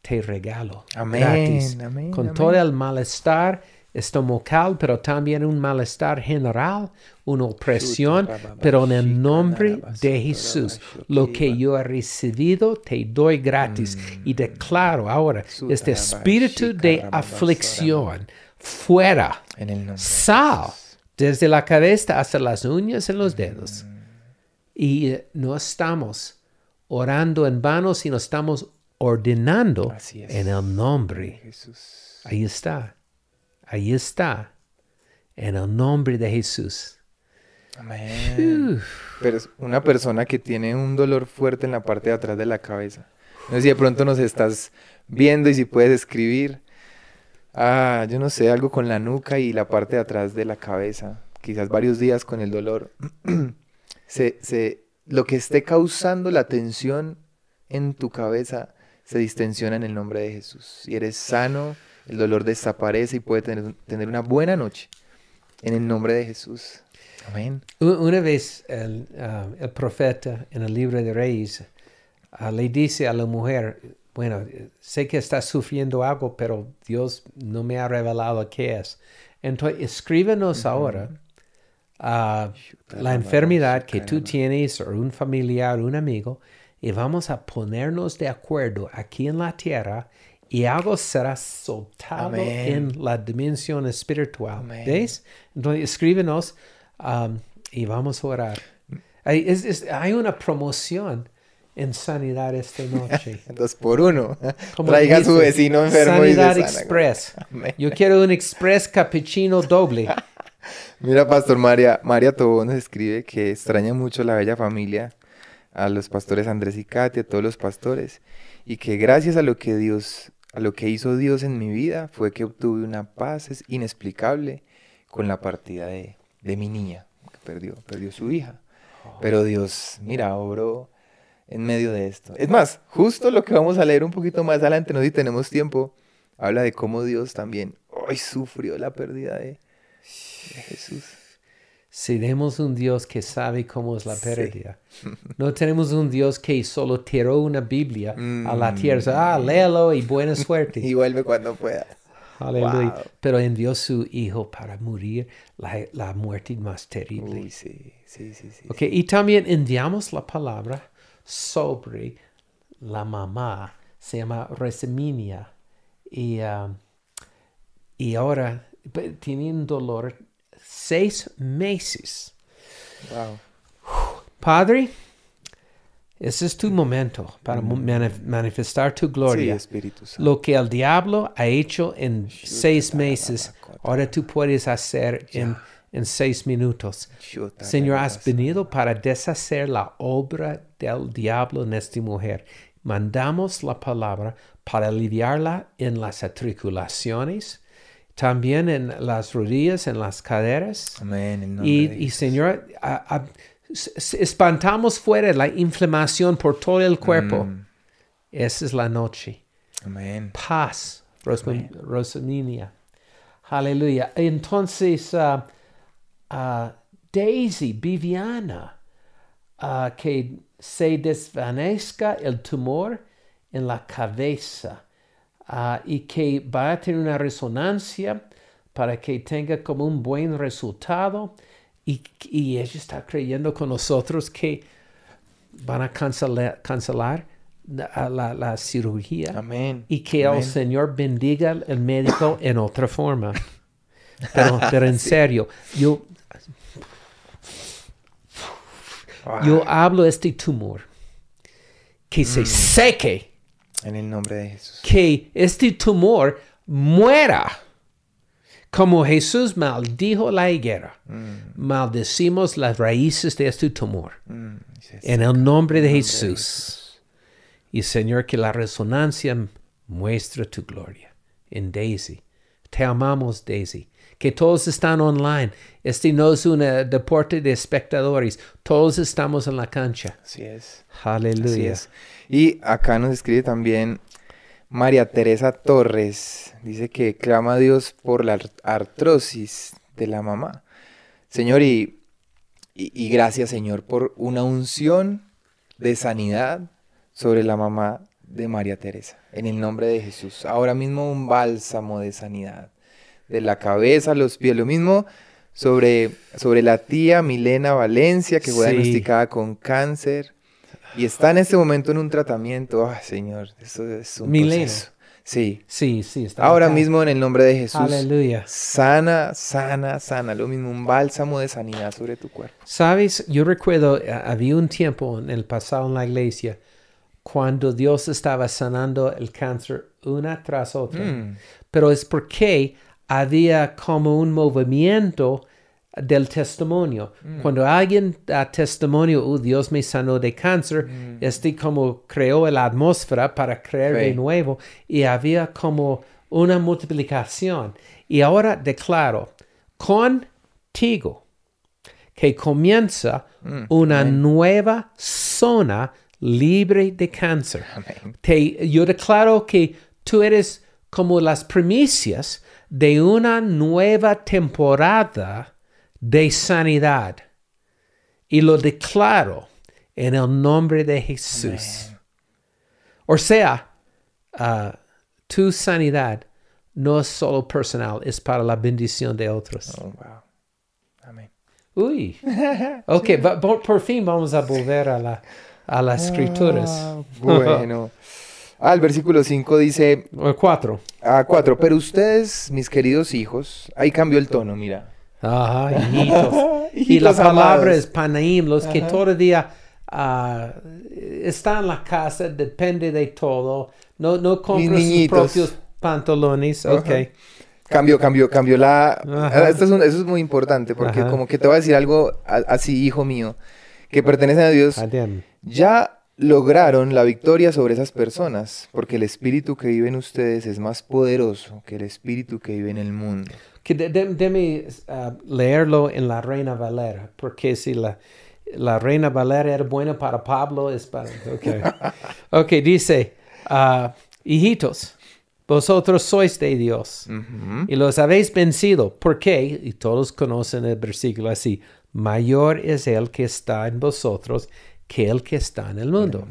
te regalo Amén, gratis, amén, con amén. todo el malestar estomacal, pero también un malestar general, una opresión, pero en el nombre de Jesús, lo que yo he recibido te doy gratis y declaro ahora este espíritu de aflicción fuera, En el nombre. sal desde la cabeza hasta las uñas en los dedos. Y eh, no estamos orando en vano, sino estamos ordenando Así es. en el nombre. Jesús. Ahí está. Ahí está. En el nombre de Jesús. Amén. Pero es una persona que tiene un dolor fuerte en la parte de atrás de la cabeza. No sé si de pronto nos estás viendo y si puedes escribir. Ah, yo no sé, algo con la nuca y la parte de atrás de la cabeza. Quizás varios días con el dolor. se, se, lo que esté causando la tensión en tu cabeza se distensiona en el nombre de Jesús. Si eres sano, el dolor desaparece y puede tener, tener una buena noche. En el nombre de Jesús. Amén. Una vez el, ah, el profeta en el libro de Reyes ah, le dice a la mujer, bueno, sé que estás sufriendo algo, pero Dios no me ha revelado qué es. Entonces, escríbenos ahora ah, la enfermedad que tú tienes o un familiar, un amigo, y vamos a ponernos de acuerdo aquí en la tierra y algo será soltado Amén. en la dimensión espiritual. Amén. ¿Ves? Entonces, escríbenos um, y vamos a orar. Hay, es- es- hay una promoción en sanidad esta noche. Dos por uno. Como Traiga a su vecino enfermo Sanidad y sana. Express. Amén. Yo quiero un Express Cappuccino doble. Mira, Pastor María, María Tobón nos escribe que extraña mucho la bella familia, a los pastores Andrés y Katia, a todos los pastores, y que gracias a lo que Dios, a lo que hizo Dios en mi vida, fue que obtuve una paz inexplicable con la partida de, de mi niña, que perdió, perdió su hija. Pero Dios, mira, obró en medio de esto. Es más, justo lo que vamos a leer un poquito más adelante, no si tenemos tiempo, habla de cómo Dios también hoy sufrió la pérdida de, de Jesús. Seremos un Dios que sabe cómo es la Sí. pérdida. No tenemos un Dios que solo tiró una Biblia a la Mm. tierra. Ah, léelo y buena suerte. Y vuelve cuando pueda. Aleluya. Wow. Pero envió su Hijo para morir la, la muerte más terrible. Uy, sí, sí, sí, sí. Ok, Y también enviamos la palabra sobre la mamá. Se llama Reseminia. Y, um, y ahora pe- tiene un dolor seis meses. Wow. Padre, ese es tu momento para manif- manifestar tu Sí, gloria. Espíritu Santo. Lo que el diablo ha hecho en seis meses, ahora tú puedes hacer en, en seis minutos. Señor, has venido para deshacer la obra del diablo en esta mujer. Mandamos la palabra para aliviarla en las atriculaciones, también en las rodillas, en las caderas. Amén. Y. Señor, a- a- espantamos fuera la inflamación por todo el cuerpo. Mm, Esa es la noche. Amén. Paz, Rosaminia. Aleluya. Entonces, ah, ah, Daisy, Viviana, ah, que se desvanezca el tumor en la cabeza ah, y que va a tener una resonancia para que tenga como un buen resultado. Y, y ella está creyendo con nosotros que van a cancelar, cancelar la, la- la cirugía Amén. y que Amén. el Señor bendiga al médico en otra forma. Pero, pero en serio, yo, yo hablo este tumor que se seque, En el nombre de Jesús. que este tumor muera. Como Jesús maldijo la higuera, maldecimos las raíces de este tumor. Mm. En el nombre de Jesús. Y Señor, que la resonancia muestre tu gloria en Daisy. Te amamos, Daisy. Que todos están online. Este no es un eh, deporte de espectadores. Todos estamos en la cancha. Así es. Aleluya. es. Y acá nos escribe también María Teresa Torres. Dice que clama a Dios por la ar- artrosis de la mamá. Señor, y, y, y gracias, Señor, por una unción de sanidad sobre la mamá de María Teresa, en el nombre de Jesús. Ahora mismo un bálsamo de sanidad, de la cabeza a los pies. Lo mismo sobre, sobre la tía Milena Valencia, que fue Sí. diagnosticada con cáncer y está en este momento en un tratamiento. ¡Ay, Señor! Eso es un Milena. proceso. Sí. Sí, sí. está Ahora acá. mismo en el nombre de Jesús. Aleluya. Sana, sana, sana. Lo mismo, un bálsamo de sanidad sobre tu cuerpo. Sabes, yo recuerdo, había un tiempo en el pasado en la iglesia cuando Dios estaba sanando el cáncer una tras otra. Mm. Pero es porque había como un movimiento del testimonio. Cuando alguien da testimonio, oh, Dios me sanó de cáncer, este como creó la atmósfera para crear de nuevo y había como una multiplicación. Y ahora declaro, contigo, que comienza una nueva zona libre de cáncer. Te- yo declaro que tú eres como las primicias de una nueva temporada de sanidad. Y lo declaro en el nombre de Jesús. O sea, ah, tu sanidad no es solo personal, es para la bendición de otros. Oh, wow. Amén. Uy. Ok, por, por fin vamos a volver a, la, a las escrituras. Ah, bueno. Ah, el versículo 5 dice, O Cuatro. a 4, pero ustedes, mis queridos hijos, ahí cambió el tono, mira. Ajá, hijitos. y la palabra amados. es panaim, los que todo el día ah, están en la casa, depende de todo. No, no compran sus propios pantalones. Ok. Ajá. Cambió, cambió, cambió la... Ah, Esto es un- eso es muy importante porque Ajá. como que te voy a decir algo a- así, hijo mío, que pertenecen a Dios. Ya lograron la victoria sobre esas personas porque el espíritu que vive en ustedes es más poderoso que el espíritu que vive en el mundo. Que de- de- Déme ah, leerlo en la Reina Valera, porque si la, la Reina Valera era buena para Pablo, es para... Ok, okay dice, ah, hijitos, vosotros sois de Dios y los habéis vencido. ¿Por qué? Y todos conocen el versículo así. Mayor es el que está en vosotros que el que está en el mundo.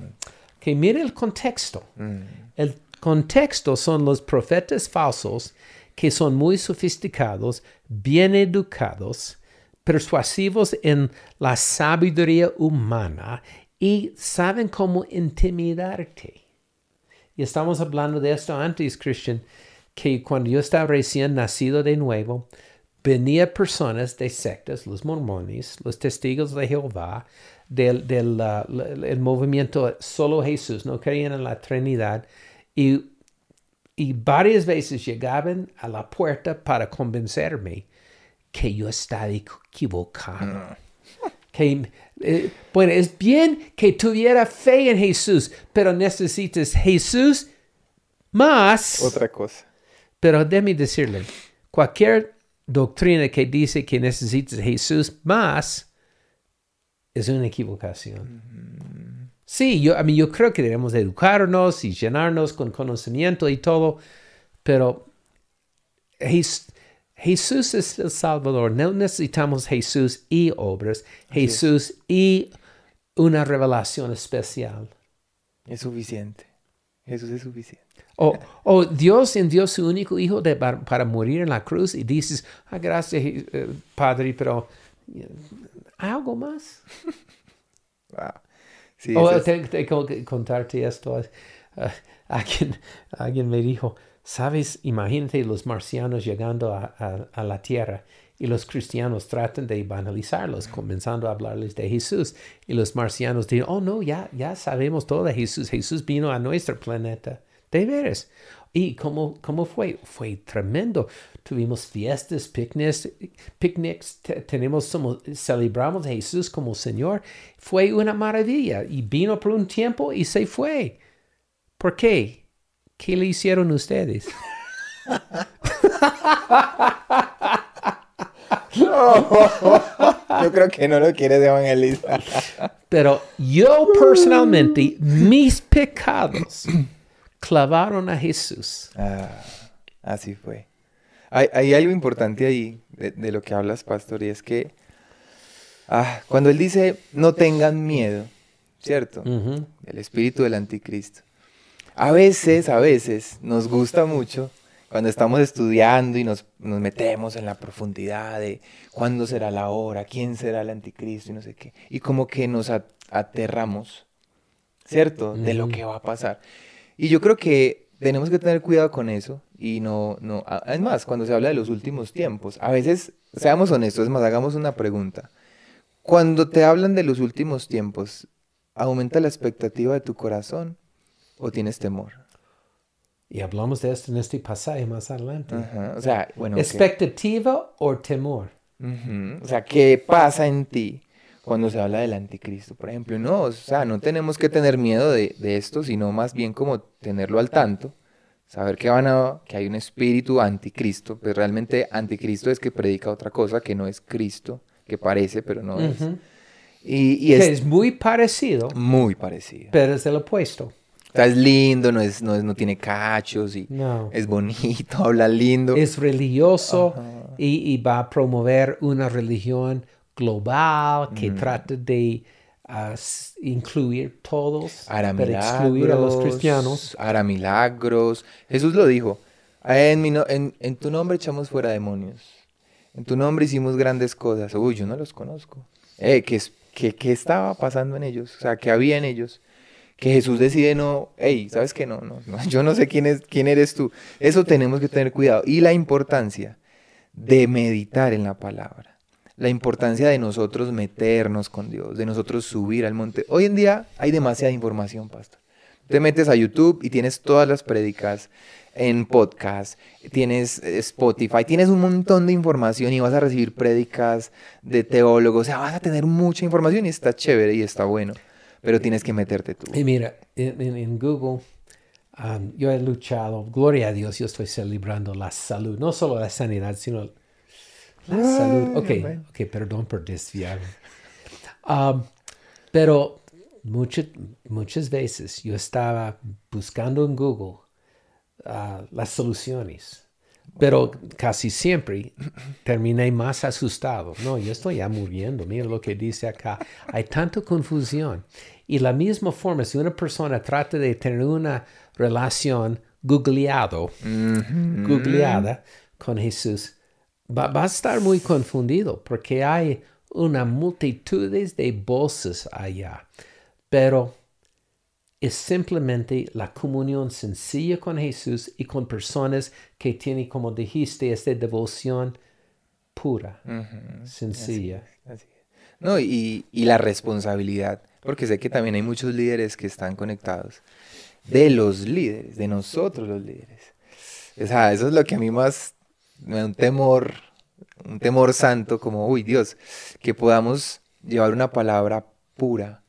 Que mire el contexto. Mm. El contexto son los profetas falsos que son muy sofisticados, bien educados, persuasivos en la sabiduría humana y saben cómo intimidarte. Y estamos hablando de esto antes, Christian, que cuando yo estaba recién nacido de nuevo, venía personas de sectas, los mormones, los testigos de Jehová, del, del uh, el movimiento solo Jesús, no creían en la Trinidad, y, y varias veces llegaban a la puerta para convencerme que yo estaba equivocado. Que, eh, bueno, es bien que tuviera fe en Jesús, pero necesitas Jesús más. Otra cosa. Pero déjeme decirle, cualquier doctrina que dice que necesitas Jesús más es una equivocación. Sí, yo, a mí yo creo que debemos de educarnos y llenarnos con conocimiento y todo, pero Jes- Jesús es el Salvador. No necesitamos Jesús y obras, Jesús y una revelación especial. Es suficiente. Jesús es suficiente. O, o Dios envió su único hijo de- para, para morir en la cruz y dices, ah, gracias, eh, Padre, pero algo más. Wow. Sí, o eso es- te- tengo que contarte esto. eh, alguien, alguien me dijo, sabes, imagínate los marcianos llegando a, a- a la tierra y los cristianos tratan de banalizarlos, comenzando a hablarles de Jesús. Y los marcianos dicen, oh no, ya, ya sabemos todo de Jesús. Jesús vino a nuestro planeta. De veras. ¿Y cómo, cómo fue? Fue tremendo. Tuvimos fiestas, picnics, picnics te- tenemos, somos, celebramos a Jesús como Señor. Fue una maravilla. Y vino por un tiempo y se fue. ¿Por qué? ¿Qué le hicieron ustedes? Yo creo que no lo quieres evangelizar. Pero yo personalmente, mis pecados clavaron a Jesús. Ah, así fue. Hay, hay algo importante ahí de, de lo que hablas, pastor, y es que ah, cuando él dice no tengan miedo, ¿cierto? El espíritu del anticristo. A veces, a veces, nos gusta mucho cuando estamos estudiando y nos, nos metemos en la profundidad de cuándo será la hora, quién será el anticristo y no sé qué. Y como que nos at- aterramos, ¿cierto? De lo que va a pasar. Y yo creo que tenemos que tener cuidado con eso. Y no, no, es más, cuando se habla de los últimos tiempos, a veces, seamos honestos, es más, hagamos una pregunta. Cuando te hablan de los últimos tiempos, ¿aumenta la expectativa de tu corazón o tienes temor? Y hablamos de esto en este pasaje más adelante. Ajá, O sea, bueno, ¿qué? ¿Expectativa o temor? O sea, ¿qué pasa en ti cuando se habla del anticristo, por ejemplo? No, o sea, no tenemos que tener miedo de, de esto, sino más bien como tenerlo al tanto, saber que, van a, que hay un espíritu anticristo, pues realmente anticristo es que predica otra cosa que no es Cristo, que parece, pero no es. Ujú. Y, y Que es, es muy parecido, muy parecido. pero es el opuesto. O sea, es lindo, no, es, no, es, no tiene cachos y No. es bonito, habla lindo. Es religioso y, y va a promover una religión global que trata de ah, incluir todos, hará pero excluir a los milagros, cristianos. Hará milagros. Jesús lo dijo. En, mi no- en, en tu nombre echamos fuera demonios. En tu nombre hicimos grandes cosas. Uy, yo no los conozco. Eh, ¿qué, qué, qué estaba pasando en ellos? O sea, ¿qué había en ellos? Que Jesús decide no, hey, ¿sabes qué? No, no, no, yo no sé quién, es, quién eres tú. Eso tenemos que tener cuidado. Y la importancia de meditar en la palabra. La importancia de nosotros meternos con Dios, de nosotros subir al monte. Hoy en día hay demasiada información, pastor. Te metes a YouTube y tienes todas las prédicas en podcast, tienes eh, Spotify, tienes un montón de información y vas a recibir prédicas de teólogos, o sea, vas a tener mucha información y está chévere y está bueno, pero tienes que meterte tú. Y mira, en, Google, um, yo he luchado, gloria a Dios, yo estoy celebrando la salud, no solo la sanidad, sino la salud. Ok, amén. ok, perdón por desviarme. Um, pero muchas, muchas veces yo estaba buscando en Google ah, las soluciones, pero casi siempre terminé más asustado. No, yo estoy ya muriendo. Mira lo que dice acá. Hay tanta confusión. Y la misma forma, si una persona trata de tener una relación googleado, Ujú. googleada con Jesús, va, va a estar muy confundido porque hay una multitud de voces allá. Pero es simplemente la comunión sencilla con Jesús y con personas que tienen, como dijiste, esta devoción pura, Ujú. sencilla. Así es. No, y, y la responsabilidad, porque sé que también hay muchos líderes que están conectados, de los líderes, de nosotros los líderes. O sea, eso es lo que a mí más un temor, un temor santo, como, uy Dios, que podamos llevar una palabra pura,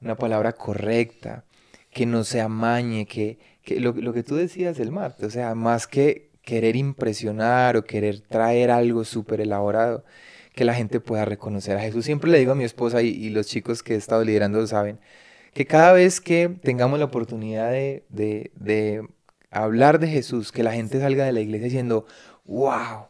una palabra correcta, que no se amañe, que, que lo, que tú decías el martes, o sea, más que querer impresionar o querer traer algo súper elaborado, que la gente pueda reconocer a Jesús. Siempre le digo a mi esposa y, y los chicos que he estado liderando lo saben, que cada vez que tengamos la oportunidad de, de, de hablar de Jesús, que la gente salga de la iglesia diciendo, wow,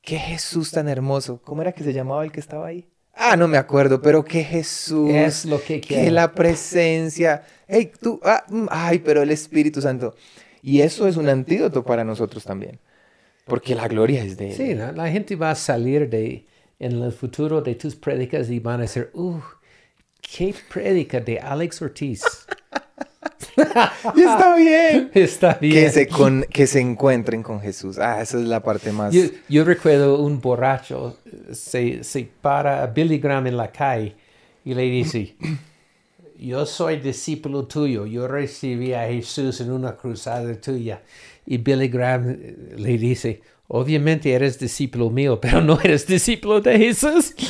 qué Jesús tan hermoso. ¿Cómo era que se llamaba el que estaba ahí? Ah, no me acuerdo, pero qué Jesús. Es lo que que la presencia. Hey, tú, ah, mm, ay, pero el Espíritu Santo. Y eso es un antídoto para nosotros también. Porque la gloria es de Él. Sí, la gente va a salir de, en el futuro de tus prédicas y van a decir, uh, qué prédica de Alex Ortiz. Y está bien. Está bien. Que se, con, que se encuentren con Jesús. Ah, esa es la parte más. Yo, yo recuerdo un borracho se, se para a Billy Graham en la calle y le dice, yo soy discípulo tuyo, yo recibí a Jesús en una cruzada tuya. Y Billy Graham eh, le dice, obviamente eres discípulo mío, pero no eres discípulo de Jesús.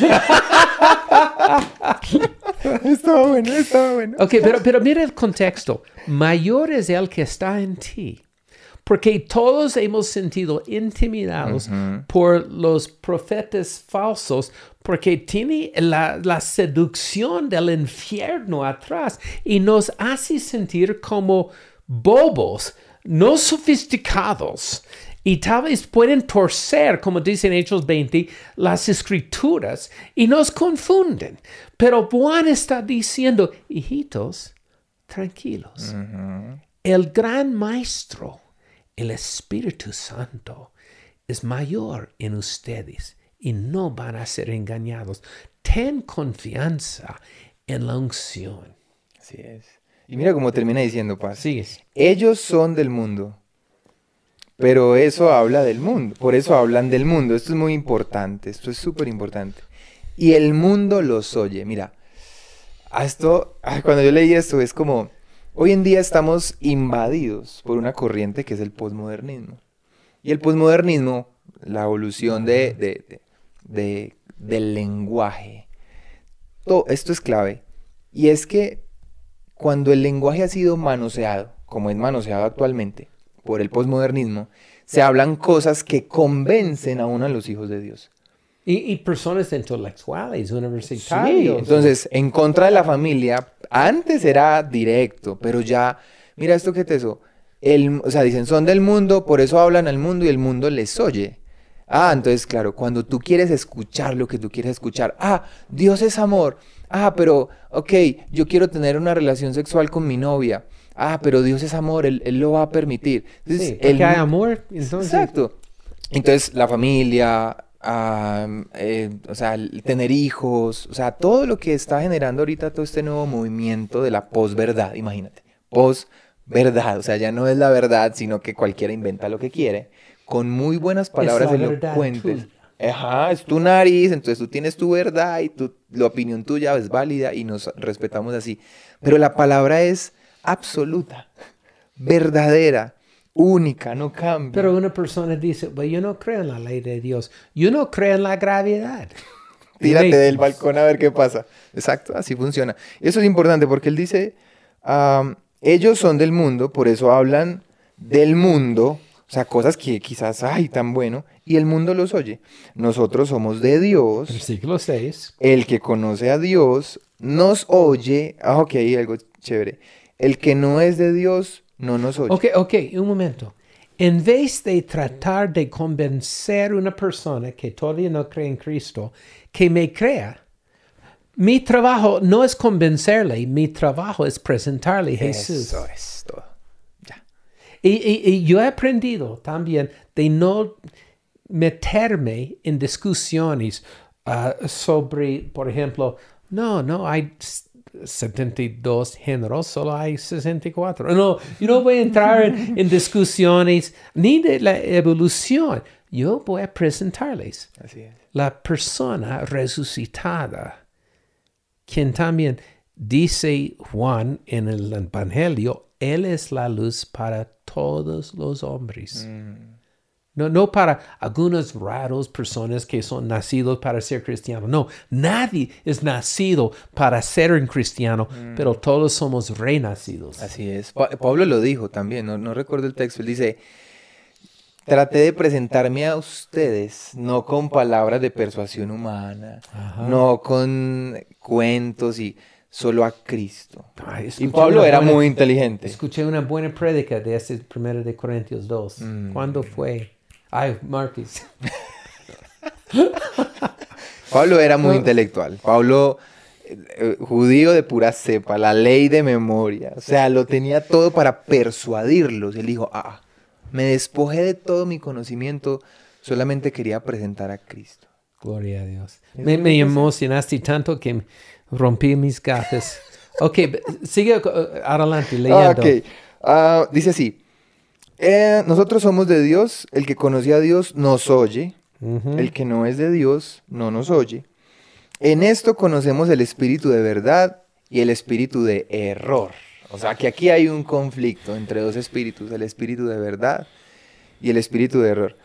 estaba bueno, estaba bueno. Ok, pero, pero mira el contexto. Mayor es el que está en ti. Porque todos hemos sentido intimidados por los profetas falsos, porque tiene la, la seducción del infierno atrás y nos hace sentir como bobos, no sofisticados. Y tal vez pueden torcer, como dicen Hechos 20, las escrituras y nos confunden. Pero Juan está diciendo, hijitos, tranquilos. El gran maestro, el Espíritu Santo, es mayor en ustedes y no van a ser engañados. Ten confianza en la unción. Así es. Y mira cómo termina diciendo, Paz. Sigues. Ellos son del mundo, pero eso habla del mundo. Por eso hablan del mundo. Esto es muy importante. Esto es súper importante. Y el mundo los oye. Mira, a esto, cuando yo leí esto, es como, hoy en día estamos invadidos por una corriente que es el posmodernismo. Y el posmodernismo, la evolución de- de- de- del lenguaje, todo esto es clave. Y es que cuando el lenguaje ha sido manoseado, como es manoseado actualmente por el posmodernismo, se hablan cosas que convencen aún a los hijos de Dios. Y, y personas intelectuales, Sí, universitarios. entonces, en contra de la familia, antes era directo, pero ya, mira esto que te eso, el, o sea, dicen, son del mundo, por eso hablan al mundo y el mundo les oye. Ah, entonces, claro, cuando tú quieres escuchar lo que tú quieres escuchar, ah, Dios es amor, ah, pero, ok, yo quiero tener una relación sexual con mi novia, ah, pero Dios es amor, Él, Él lo va a permitir. Entonces, Sí, hay amor. Entonces, Exacto. Entonces, la familia, eh, o sea, el tener hijos, o sea, todo lo que está generando ahorita todo este nuevo movimiento de la posverdad, imagínate, posverdad, o sea, ya no es la verdad, sino que cualquiera inventa lo que quiere, con muy buenas palabras elocuentes. Ajá, es tu nariz, entonces tú tienes tu verdad y tu, la opinión tuya es válida y nos respetamos así. Pero la palabra es absoluta, verdadera, única, no cambia. Pero una persona dice, "Well, yo no creo en la ley de Dios. Yo no creo en la gravedad. Tírate del balcón a ver qué pasa. Exacto, así funciona. Eso es importante porque él dice, ellos son del mundo, por eso hablan del mundo, o sea, cosas que quizás, ay, tan bueno, y el mundo los oye. Nosotros somos de Dios, Versículo 6. el que conoce a Dios nos oye, ah, ok, algo chévere. El que no es de Dios no nos oye. Ok, ok, un momento. En vez de tratar de convencer a una persona que todavía no cree en Cristo que me crea, mi trabajo no es convencerle, mi trabajo es presentarle a Jesús. Eso es todo. Ya. Y, y- y yo he aprendido también de no meterme en discusiones ah, sobre, por ejemplo, no, no, hay 72 géneros, solo hay 64. No, yo no voy a entrar en, en discusiones ni de la evolución. Yo voy a presentarles la persona resucitada, quien también dice Juan en el Evangelio, Él es la luz para todos los hombres. No, no para algunos raros personas que son nacidos para ser cristianos. No, nadie es nacido para ser un cristiano, pero todos somos renacidos. Así es. Pa- Pablo lo dijo también, no, no recuerdo el texto. Él dice, traté de presentarme a ustedes, no con palabras de persuasión humana, Ajá. no con cuentos y solo a Cristo. Ay, Y Pablo era buena- muy inteligente. Escuché una buena prédica de ese primero de Corintios 2. Mm. ¿Cuándo fue? Ay, Marquis. Pablo era muy intelectual. Pablo, eh, eh, judío de pura cepa, la ley de memoria. O sea, lo tenía todo para persuadirlos. Él dijo, ah, me despojé de todo mi conocimiento, solamente quería presentar a Cristo. Gloria a Dios. Me, me emocionaste tanto que rompí mis gafas. Ok, sigue uh, adelante leyendo. Ah, dice así. Eh, nosotros somos de Dios, el que conoce a Dios nos oye, el que no es de Dios no nos oye. En esto conocemos el espíritu de verdad y el espíritu de error. O sea que aquí hay un conflicto entre dos espíritus, el espíritu de verdad y el espíritu de error.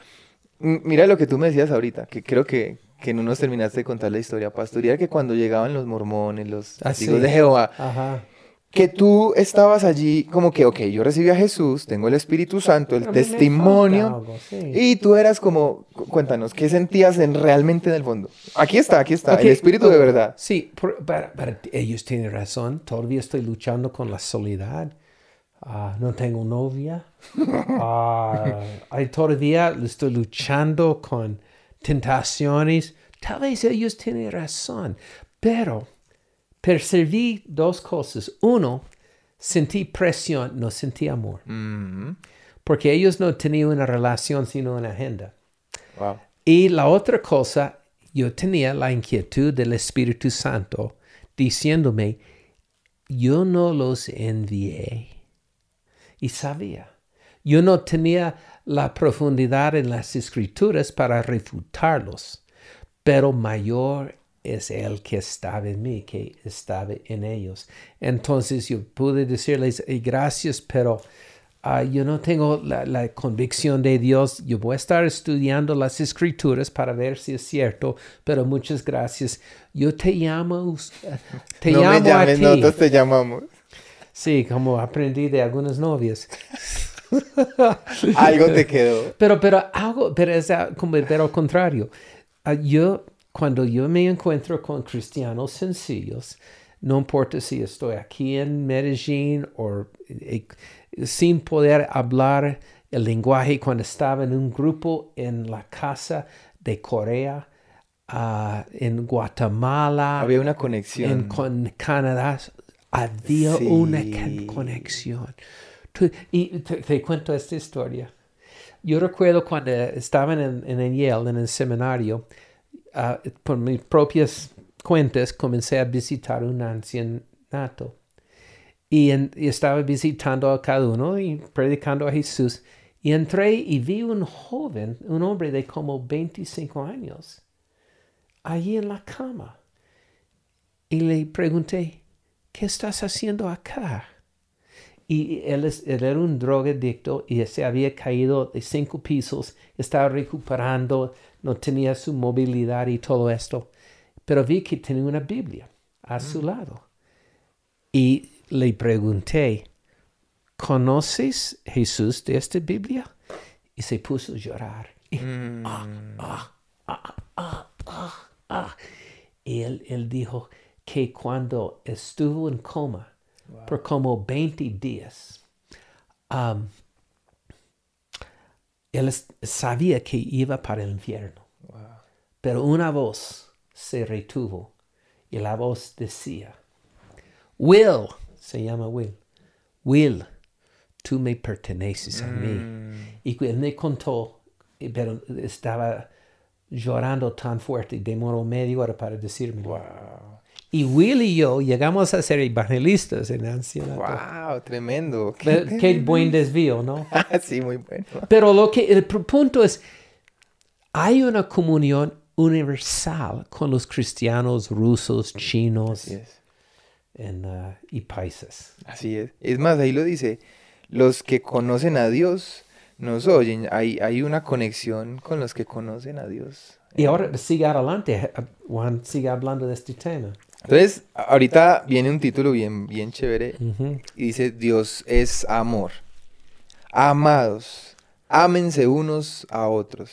M- Mira lo que tú me decías ahorita, que creo que, que no nos terminaste de contar la historia, pastor, y era que cuando llegaban los mormones, los Ah, testigos sí. de Jehová, Ajá. Que tú estabas allí como que, ok, yo recibí a Jesús, tengo el Espíritu Santo, el Pero testimonio, y tú eras como, cu- cuéntanos, ¿qué sentías en, realmente en el fondo? Aquí está, aquí está, el Espíritu de verdad. Sí, por- para, para- ellos tienen razón. Todavía estoy luchando con la soledad. Ah, no tengo novia. Ah, ay, todavía estoy luchando con tentaciones. Tal vez ellos tienen razón, pero percibí dos cosas. Uno, sentí presión, no sentí amor, Mm, porque ellos no tenían una relación sino una agenda. Wow. Y la otra cosa, yo tenía la inquietud del Espíritu Santo diciéndome, yo no los envié. Y sabía. Yo no tenía la profundidad en las escrituras para refutarlos, pero mayor es el que estaba en mí, que estaba en ellos. Entonces yo pude decirles, "Eh, gracias, pero ah, yo no tengo la, la convicción de Dios. Yo voy a estar estudiando las escrituras para ver si es cierto, pero muchas gracias. Yo te llamo, eh, te no llamo me llames, a ti. nosotros te llamamos. Sí, como aprendí de algunas novias. Algo te quedó. Pero, pero algo, pero es como pero al contrario. Ah, yo, cuando yo me encuentro con cristianos sencillos, no importa si estoy aquí en Medellín o eh, sin poder hablar el lenguaje cuando estaba en un grupo en la casa de Corea, ah, en Guatemala, Había una conexión. en con Canadá había Sí. una conexión. Y te, te cuento esta historia. Yo recuerdo cuando estaba en, en el Yale, en el seminario, ah, por mis propias cuentas comencé a visitar un ancianato. Y, y estaba visitando a cada uno y predicando a Jesús. Y entré y vi un joven, un hombre de como 25 años, allí en la cama. Y le pregunté, ¿qué estás haciendo acá? Y él, él era un drogadicto y se había caído de cinco pisos, estaba recuperando, no tenía su movilidad y todo esto. Pero vi que tenía una Biblia a su lado. Y le pregunté, ¿conoces Jesús de esta Biblia? Y se puso a llorar. Y Mm, Ah, y él, él dijo que cuando estuvo en coma por como 20 días, um, él sabía que iba para el infierno. Pero una voz se retuvo y la voz decía, Will, se llama Will, Will, tú me perteneces a mí. Y él me contó, pero estaba llorando tan fuerte, demoró media hora para decirme. Y Will y yo llegamos a ser evangelistas en ancianato. Wow, tremendo. Pero Qué buen desvío, ¿no? Ah, sí, muy bueno. Pero lo que el punto es, hay una comunión universal con los cristianos rusos, chinos en, uh, y países. Así es. Es más, ahí lo dice. Los que conocen a Dios nos oyen. Hay, hay una conexión con los que conocen a Dios. Y ahora sigue adelante, eh, Juan sigue hablando de este tema. Entonces, ahorita viene un título bien, bien chévere Ujú. y dice, Dios es amor. Amados, ámense unos a otros.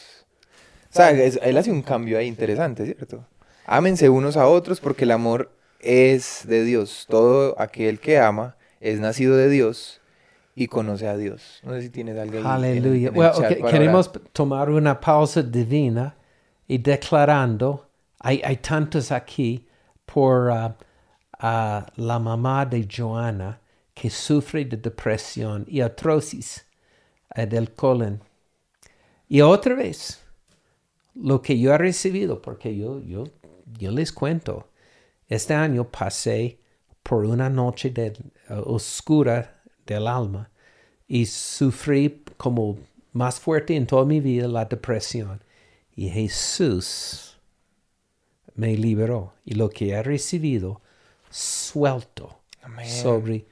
O sea, es- él hace un cambio ahí interesante, ¿cierto? Ámense unos a otros porque el amor es de Dios. Todo aquel que ama es nacido de Dios y conoce a Dios. No sé si tienes algo Aleluya. Well, chat ok, para Queremos orar. tomar una pausa divina y declarando, hay, hay tantos aquí por ah, la mamá de Joana que sufre de depresión y artrosis eh, del colon. Y otra vez, lo que yo he recibido, porque yo, yo, yo les cuento, este año pasé por una noche eh, oscura del alma y sufrí como más fuerte en toda mi vida la depresión. Y Jesús me liberó. Y lo que he recibido, suelto Amén. sobre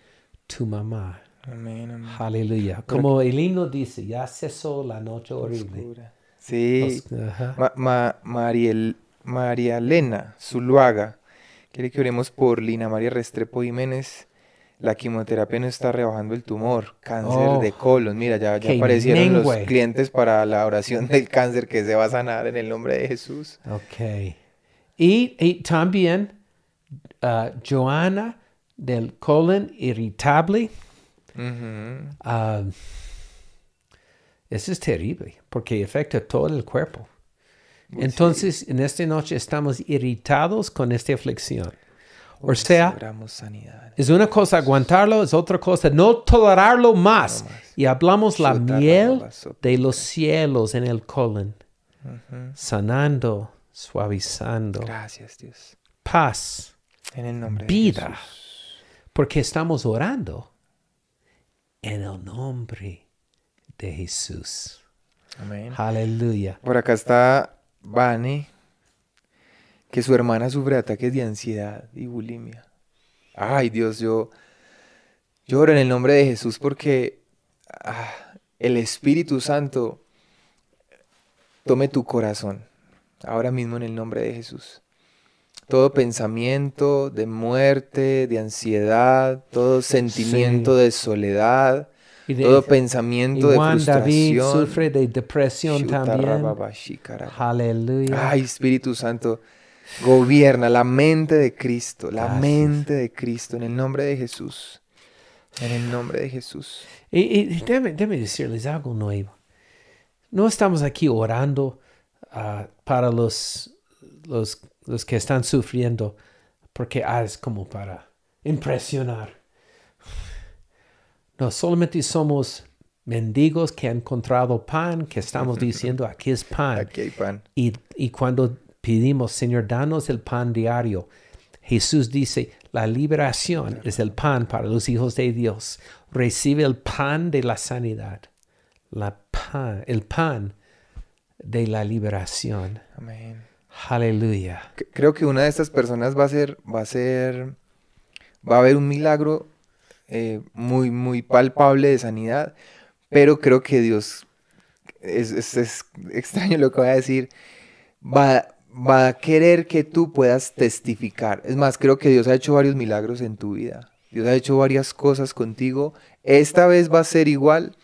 tu mamá. Amén, amén. Aleluya. Como el himno dice, ya cesó la noche horrible. Oscura. Sí. Os-. Ma- ma- Mariel- María Elena Zuluaga quiere que oremos por Lina María Restrepo Jiménez. La quimioterapia no está rebajando el tumor, cáncer Oh. de colon. Mira, ya, ya aparecieron los clientes para la oración del cáncer que se va a sanar en el nombre de Jesús. Ok. Y, y también ah, Joana del colon irritable. Ujú. Ah, eso es terrible porque afecta todo el cuerpo. Entonces, en esta noche estamos irritados con esta aflicción. O sea, es una cosa aguantarlo, es otra cosa no tolerarlo más. Y hablamos la Chuta, miel de los cielos en el colon, Ujú. sanando, suavizando, Gracias, Dios. paz, En el nombre de vida, Jesús. porque estamos orando en el nombre de Jesús. Amén. Aleluya. Por acá está Vane, que su hermana sufre de ataques de ansiedad y bulimia. Ay, Dios, yo lloro en el nombre de Jesús porque ah, el Espíritu Santo tome tu corazón, ahora mismo en el nombre de Jesús. Todo pensamiento de muerte, de ansiedad, todo sentimiento de soledad, Y, de- todo y pensamiento de Juan David frustración. sufre de depresión también. Aleluya. Ay, Espíritu Santo, gobierna la mente de Cristo, la Gracias. mente de Cristo, en el nombre de Jesús. En el nombre de Jesús. Y, y déjame, déjame decirles algo nuevo. No estamos aquí orando para los, los, los que están sufriendo, porque ah, es como para impresionar. No, solamente somos mendigos que han encontrado pan, que estamos diciendo, aquí es pan. Aquí hay pan. Y, y cuando pedimos, Señor, danos el pan diario, Jesús dice, la liberación es el pan para los hijos de Dios. Recibe el pan de la sanidad, la pan, el pan de la liberación. Amén. Aleluya. Creo que una de estas personas va a ser, va a ser, va a haber un milagro eh, muy, muy palpable de sanidad, pero creo que Dios, es, es- es extraño lo que voy a decir, va, va a querer que tú puedas testificar. Es más, creo que Dios ha hecho varios milagros en tu vida. Dios ha hecho varias cosas contigo. Esta vez va a ser igual,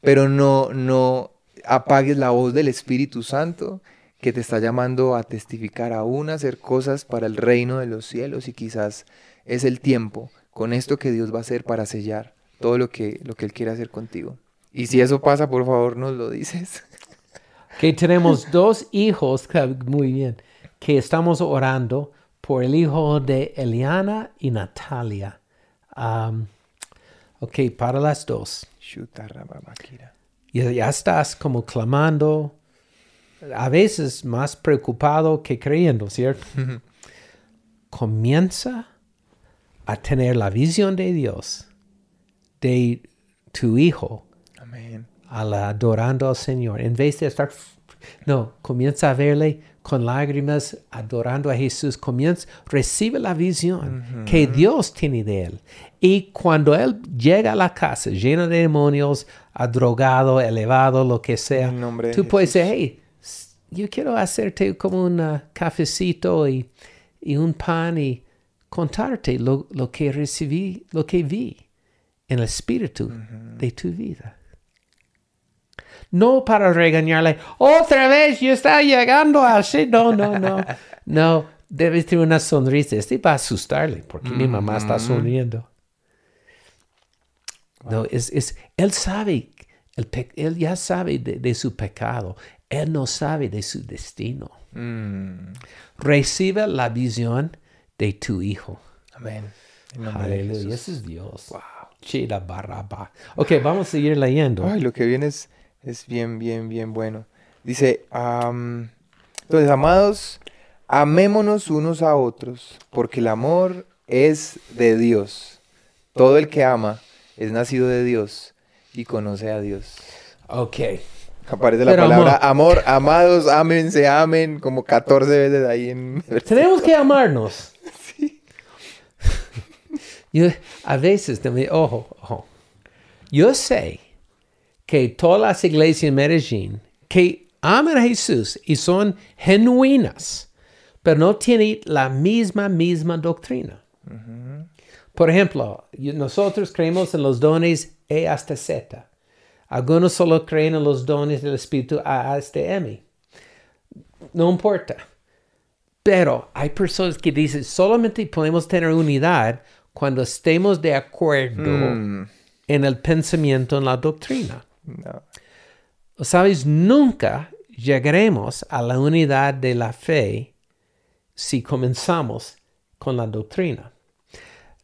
pero no, no apagues la voz del Espíritu Santo que te está llamando a testificar aún, a hacer cosas para el reino de los cielos y quizás es el tiempo con esto que Dios va a hacer para sellar todo lo que, lo que Él quiere hacer contigo. Y si eso pasa, por favor, nos lo dices. Que tenemos dos hijos, muy bien, que estamos orando por el hijo de Eliana y Natalia. Am, ok, para las dos. Ya, ya estás como clamando, a veces más preocupado que creyendo, ¿cierto? Comienza a tener la visión de Dios, de tu hijo, Amén. al adorando al Señor, en vez de estar, no, comienza a verle con lágrimas, adorando a Jesús, comienza, recibe la visión que Dios tiene de él. Y cuando él llega a la casa lleno de demonios, drogado, elevado, lo que sea, tú puedes decir, hey, yo quiero hacerte como un ah, cafecito y, y un pan y contarte lo, lo que recibí, lo que vi en el espíritu de tu vida. No para regañarle, otra vez yo está llegando así. No, no, no. No, debes tener una sonrisa. Este va a asustarle porque mi mamá está sonriendo. No, es, es, él sabe, el pe- él ya sabe de, de su pecado. Él no sabe de su destino. Mm. Recibe la visión de tu hijo. Amén. Aleluya. Ese es Dios. Chida barraba. Ok, vamos a seguir leyendo. Ay, lo que viene es, es bien, bien, bien bueno. Dice, am, entonces, amados, amémonos unos a otros, porque el amor es de Dios. Todo el que ama es nacido de Dios y conoce a Dios. Ok. Aparece la Pero palabra amor. amados, ámense, amen, como 14 veces ahí en... Tenemos que amarnos. Yo, a veces, también, ojo, ojo. Yo sé que todas las iglesias en Medellín que aman a Jesús y son genuinas, pero no tienen la misma, misma doctrina. Por ejemplo, nosotros creemos en los dones E hasta Z. Algunos solo creen en los dones del Espíritu A hasta M. No importa. Pero hay personas que dicen solamente podemos tener unidad cuando estemos de acuerdo Mm, en el pensamiento, en la doctrina. No. Sabes, nunca llegaremos a la unidad de la fe si comenzamos con la doctrina.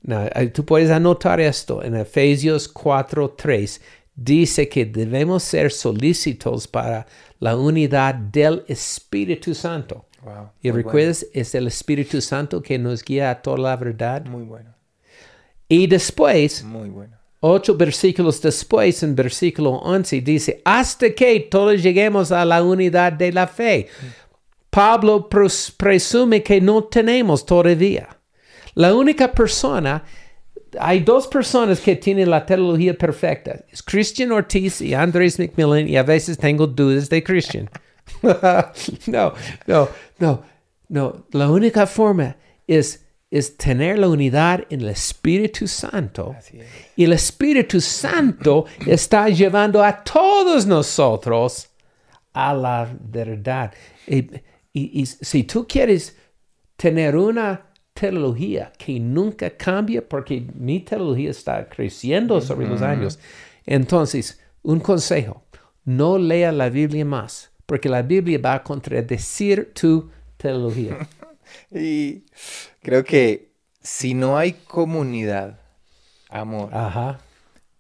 Now, eh, tú puedes anotar esto en Efesios 4:3. Dice que debemos ser solícitos para la unidad del Espíritu Santo. Wow. Y recuerdas, es el Espíritu Santo que nos guía a toda la verdad. bueno, Muy bueno. Y después, Muy bueno. Ocho versículos después, en versículo 11, dice, hasta que todos lleguemos a la unidad de la fe. Pablo pres- presume que no tenemos todavía. La única persona, hay dos personas que tienen la teología perfecta. Es Christian Ortiz y Andrés McMillan, y a veces tengo dudas de Christian. no, no, no, no. La única forma es, es tener la unidad en el Espíritu Santo. Es. Y el Espíritu Santo está llevando a todos nosotros a la verdad. Y, y- y si tú quieres tener una teología que nunca cambia, porque mi teología está creciendo sobre los años, entonces, un consejo, no lea la Biblia más, porque la Biblia va a contradecir tu teología. Y creo que si no hay comunidad, amor, Ajá.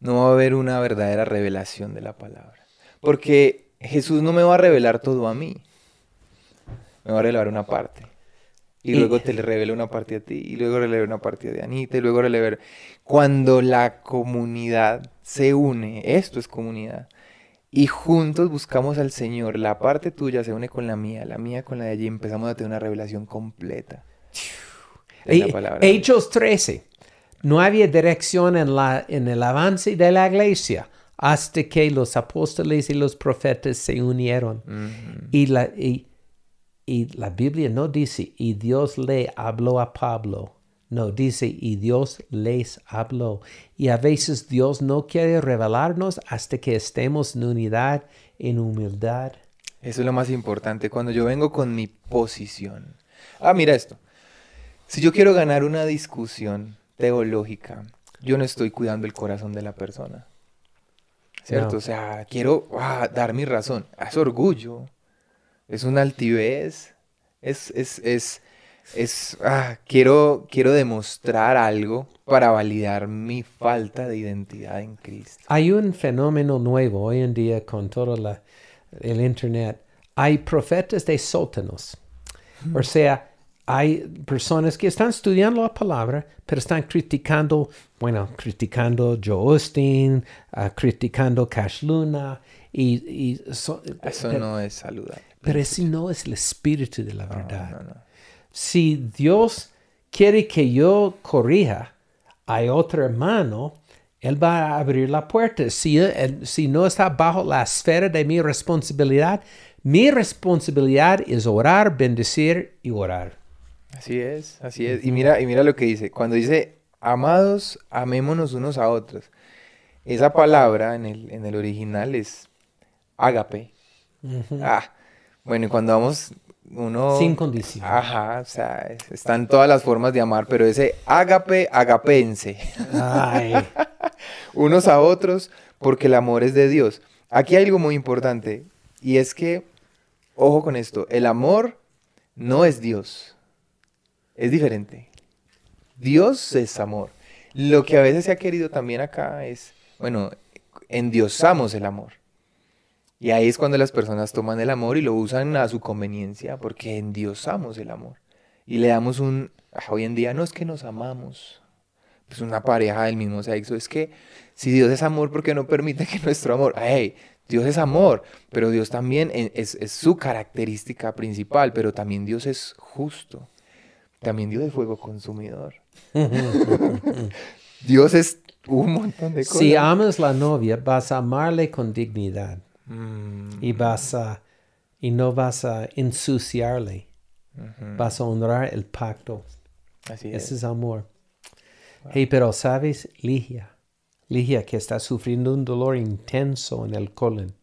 no va a haber una verdadera revelación de la palabra. Porque Jesús no me va a revelar todo a mí. Me va a revelar una parte. Y luego te le revela una parte a ti. Y luego le revela una parte de Anita. Y luego le revela... Cuando la comunidad se une, esto es comunidad. Y juntos buscamos al Señor. La parte tuya se une con la mía, la mía con la de allí. Empezamos a tener una revelación completa. Dios. Hechos 13. No había dirección en, la, en el avance de la iglesia hasta que los apóstoles y los profetas se unieron. Y, la, y, y la Biblia no dice, y Dios le habló a Pablo. No, dice, y Dios les habló. Y a veces Dios no quiere revelarnos hasta que estemos en unidad, en humildad. Eso es lo más importante. Cuando yo vengo con mi posición. Ah, mira esto. Si yo quiero ganar una discusión teológica, yo no estoy cuidando el corazón de la persona. ¿Cierto? No. O sea, quiero ah, dar mi razón. Es orgullo. Es una altivez. Es, es, es, es, ah, quiero, quiero demostrar algo para validar mi falta de identidad en Cristo. Hay un fenómeno nuevo hoy en día con todo la- el Internet. Hay profetas de sótanos. O sea, hay personas que están estudiando la palabra, pero están criticando, bueno, criticando Joe Austin, ah, criticando Cash Luna, y, y so- Eso pero, no es saludable. pero ese no es el espíritu de la verdad No, no, no. Si Dios quiere que yo corrija a otro hermano, Él va a abrir la puerta. Si, no está bajo la esfera de mi responsabilidad, mi responsabilidad es orar, bendecir y orar. Así es, así es. Y mira, y mira lo que dice. Cuando dice, amados, amémonos unos a otros. Esa palabra en el, en el original es ágape. Ah, bueno, y cuando vamos, uno... Sin condición. Ajá, o sea, es- están todas las formas de amar, pero ese ágape, agapense. Ay, unos a otros porque el amor es de Dios. Aquí hay algo muy importante y es que, ojo con esto, el amor no es Dios, es diferente. Dios es amor. Lo que a veces se ha querido también acá es, bueno, endiosamos el amor. Y ahí es cuando las personas toman el amor y lo usan a su conveniencia porque endiosamos el amor. Y le damos un, ah, hoy en día no es que nos amamos, pues una pareja del mismo sexo, es que si Dios es amor, ¿por qué no permite que nuestro amor, hey, Dios es amor, pero Dios también es, es su característica principal, pero también Dios es justo, también Dios es fuego consumidor. Dios es un montón de cosas. si amas la novia, vas a amarle con dignidad Mm, y vas a y no vas a ensuciarle. Vas a honrar el pacto. Así Ese es. es amor. Hey, pero sabes, Ligia, Ligia que está sufriendo un dolor intenso en el colon,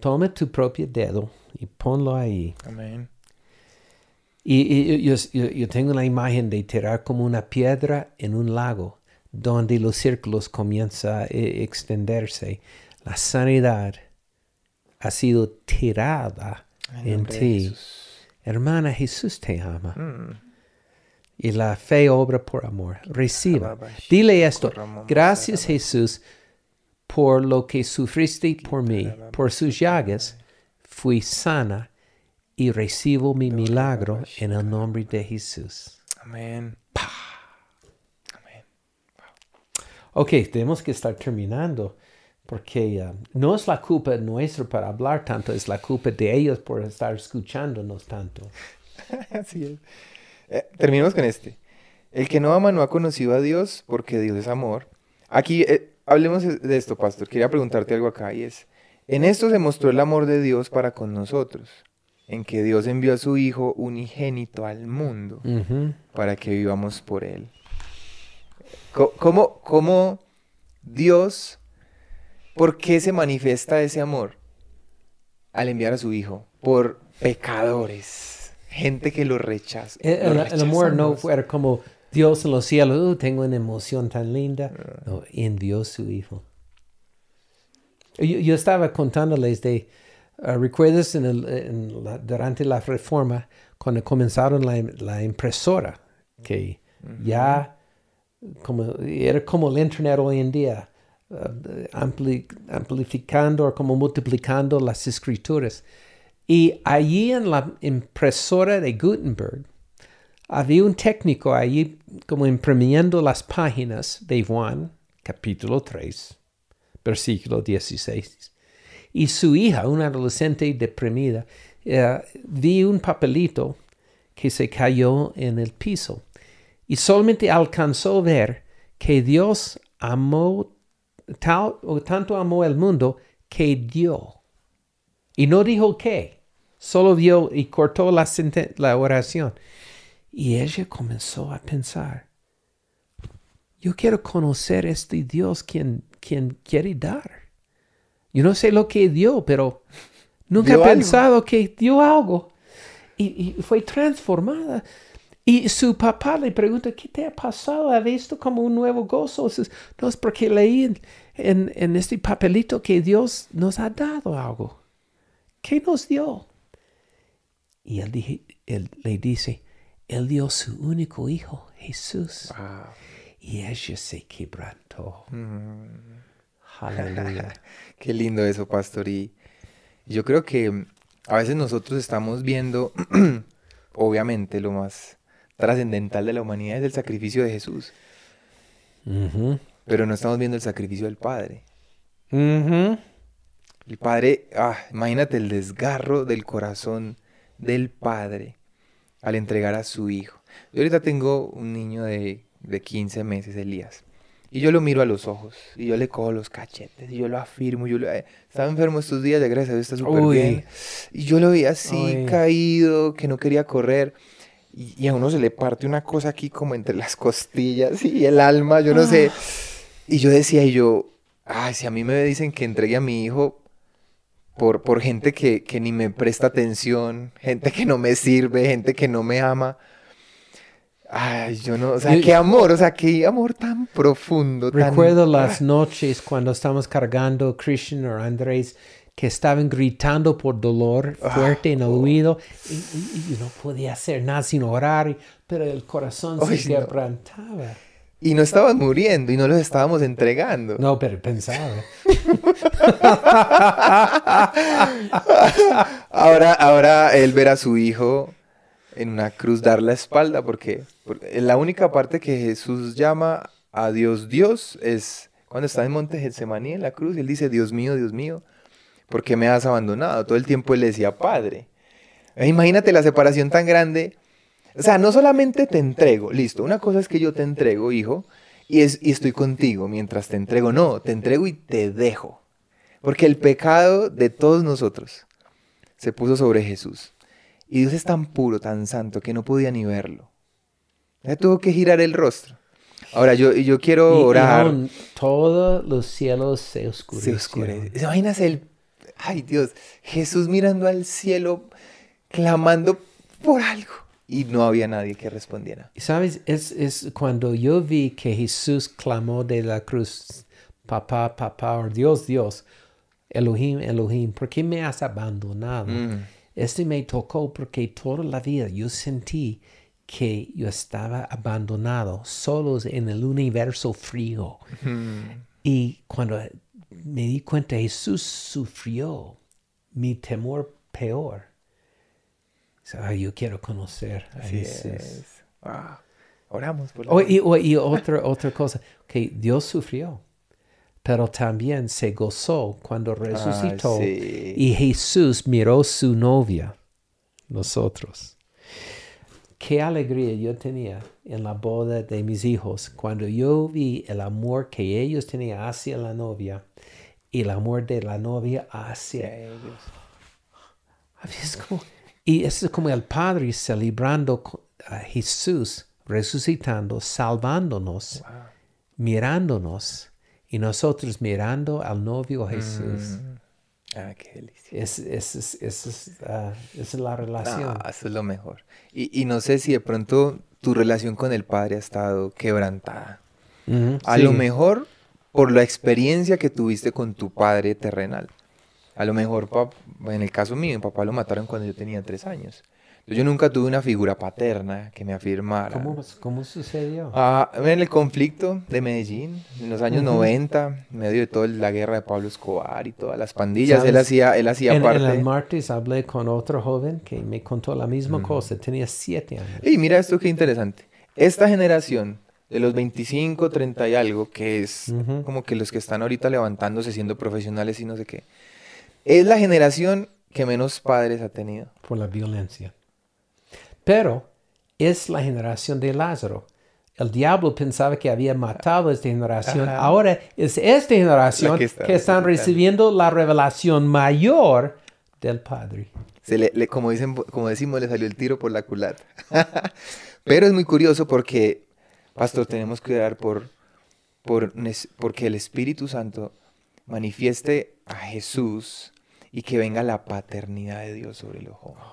toma tu propio dedo y ponlo ahí. Amén. Y, y yo, yo- yo tengo la imagen de tirar como una piedra en un lago. donde los círculos comienzan a extenderse. La sanidad ha sido tirada En ti. Jesús. Hermana, Jesús te ama. Mm. Y la fe obra por amor. Reciba. Dile esto. Gracias. Jesús por lo que sufriste por mí. Por sus llagas fui sana y recibo mi milagro en el nombre de Jesús. Amén. Amén. Ok, tenemos que estar terminando porque uh, no es la culpa nuestra para hablar tanto, es la culpa de ellos por estar escuchándonos tanto. Así es. Eh, terminemos con este. El que no ama no ha conocido a Dios porque Dios es amor. Aquí eh, hablemos de esto, pastor. Quería preguntarte algo acá y es, en esto se mostró el amor de Dios para con nosotros, en que Dios envió a su Hijo unigénito al mundo para que vivamos por Él. ¿Cómo, cómo Dios, por qué se manifiesta ese amor? Al enviar a su Hijo por pecadores, gente que lo rechaza. El, lo el- el amor no fuera como Dios en los cielos, "Uh, tengo una emoción tan linda. No, envió su hijo. Yo, yo estaba contándoles de, uh, ¿recuerdas en el- en la- durante la reforma cuando comenzaron la, la impresora? Que ya como, era como el internet hoy en día, uh, ampli- amplificando o como multiplicando las escrituras. Y allí en la impresora de Gutenberg, había un técnico allí como imprimiendo las páginas de Juan, capítulo 3, versículo 16. Y su hija, una adolescente deprimida, eh, vi un papelito que se cayó en el piso y solamente alcanzó a ver que Dios amó tal o tanto amó el mundo que dio. Y no dijo qué, solo vio y cortó la, la oración. Y ella comenzó a pensar, yo quiero conocer este Dios quien, quien quiere dar. Yo no sé lo que dio, pero nunca Dio he algo. pensado que dio algo. Y, y fue transformada. Y su papá le pregunta, ¿qué te ha pasado? ¿Ha visto como un nuevo gozo? No, es porque leí en, en, en este papelito que Dios nos ha dado algo. ¿Qué nos dio? Y él, dije- él le dice, Él dio su único hijo, Jesús. Wow. Y ella se quebrantó. Mm. Aleluya. Qué lindo eso, pastor. Y yo creo que a veces nosotros estamos viendo, obviamente, lo más trascendental de la humanidad es el sacrificio de Jesús, pero no estamos viendo el sacrificio del Padre. El Padre, ah, imagínate el desgarro del corazón del Padre al entregar a su Hijo. Yo ahorita tengo un niño de, de 15 meses, Elías, y yo lo miro a los ojos, y yo le cojo los cachetes, y yo lo afirmo, yo lo- eh, estaba enfermo estos días, ya gracias a Dios está súper bien, y yo lo vi así, Uy. caído, que no quería correr, y, y a uno se le parte una cosa aquí como entre las costillas y el alma, yo no sé, y yo decía, y yo, ay, si a mí me dicen que entregue a mi hijo por, por gente que, que ni me presta atención, gente que no me sirve, gente que no me ama. Ay, yo no, o sea, qué amor, o sea, qué amor tan profundo. tan- Recuerdo las Ah, noches cuando estamos cargando Christian o Andrés que estaban gritando por dolor fuerte en el oído y, y- y no podía hacer nada sin orar, pero el corazón se no. quebrantaba. Y no estaban muriendo y no los estábamos entregando. No, pero pensaba. Ahora, ahora él ver a su hijo en una cruz dar la espalda, porque, porque la única parte que Jesús llama a Dios Dios es cuando está en Monte Getsemaní en la cruz, y él dice, Dios mío, Dios mío, ¿por qué me has abandonado? Todo el tiempo él le decía, Padre. Eh, Imagínate la separación tan grande. O sea, no solamente te entrego, listo, una cosa es que yo te entrego, hijo, y, es, y estoy contigo mientras te entrego, no, te entrego y te dejo. Porque el pecado de todos nosotros se puso sobre Jesús. Y Dios es tan puro, tan santo, que no podía ni verlo. Ya tuvo que girar el rostro. Ahora, yo, yo quiero Y- y orar. aún todos los cielos se se oscurecieron. oscurece. Imaginas el. Ay, Dios. Jesús mirando al cielo, clamando por algo. y no había nadie que respondiera. Sabes, es, es cuando yo vi que Jesús clamó de la cruz, papá, papá, o Dios, Dios, Elohim, Elohim, ¿por qué me has abandonado? Mm. Este me tocó porque toda la vida yo sentí que yo estaba abandonado, solos en el universo frío. Y cuando me di cuenta, Jesús sufrió mi temor peor. Ay, yo quiero conocer a Así Jesús. es. Oramos por la Oh, y, oh, y otra, otra cosa, que Dios sufrió, pero también se gozó cuando resucitó sí. y Jesús miró su novia, nosotros. Qué alegría yo tenía en la boda de mis hijos cuando yo vi el amor que ellos tenían hacia la novia y el amor de la novia hacia ellos. es como- y eso es como el Padre celebrando a Jesús resucitando, salvándonos, mirándonos y nosotros mirando al novio Jesús. Ah, qué delicia. Es, es, es, es, esa es la relación. Ah, eso es lo mejor. Y, y no sé si de pronto tu relación con el Padre ha estado quebrantada. A sí. lo mejor por la experiencia que tuviste con tu padre terrenal. A lo mejor, en el caso mío, mi papá lo mataron cuando yo tenía tres años. Yo nunca tuve una figura paterna que me afirmara. ¿Cómo, cómo sucedió? Ah, en el conflicto de Medellín, en los años 90, en medio de toda la guerra de Pablo Escobar y todas las pandillas, él ¿Sabes? hacía, él hacía en, parte. en el martes hablé con otro joven que me contó la misma cosa. Tenía siete años. Y mira esto qué interesante. Esta generación de los 25, 30 y algo, que es como que los que están ahorita levantándose siendo profesionales y no sé qué, es la generación que menos padres ha tenido. por la violencia. Pero es la generación de Lázaro. El diablo pensaba que había matado a esta generación. Ajá. Ahora es esta generación que, que está están recibiendo la revelación mayor del Padre. Se le, le- como, dicen, como decimos, le salió el tiro por la culata. Pero es muy curioso porque, pastor, tenemos que orar por, por, porque el Espíritu Santo manifieste a Jesús y que venga la paternidad de Dios sobre los jóvenes.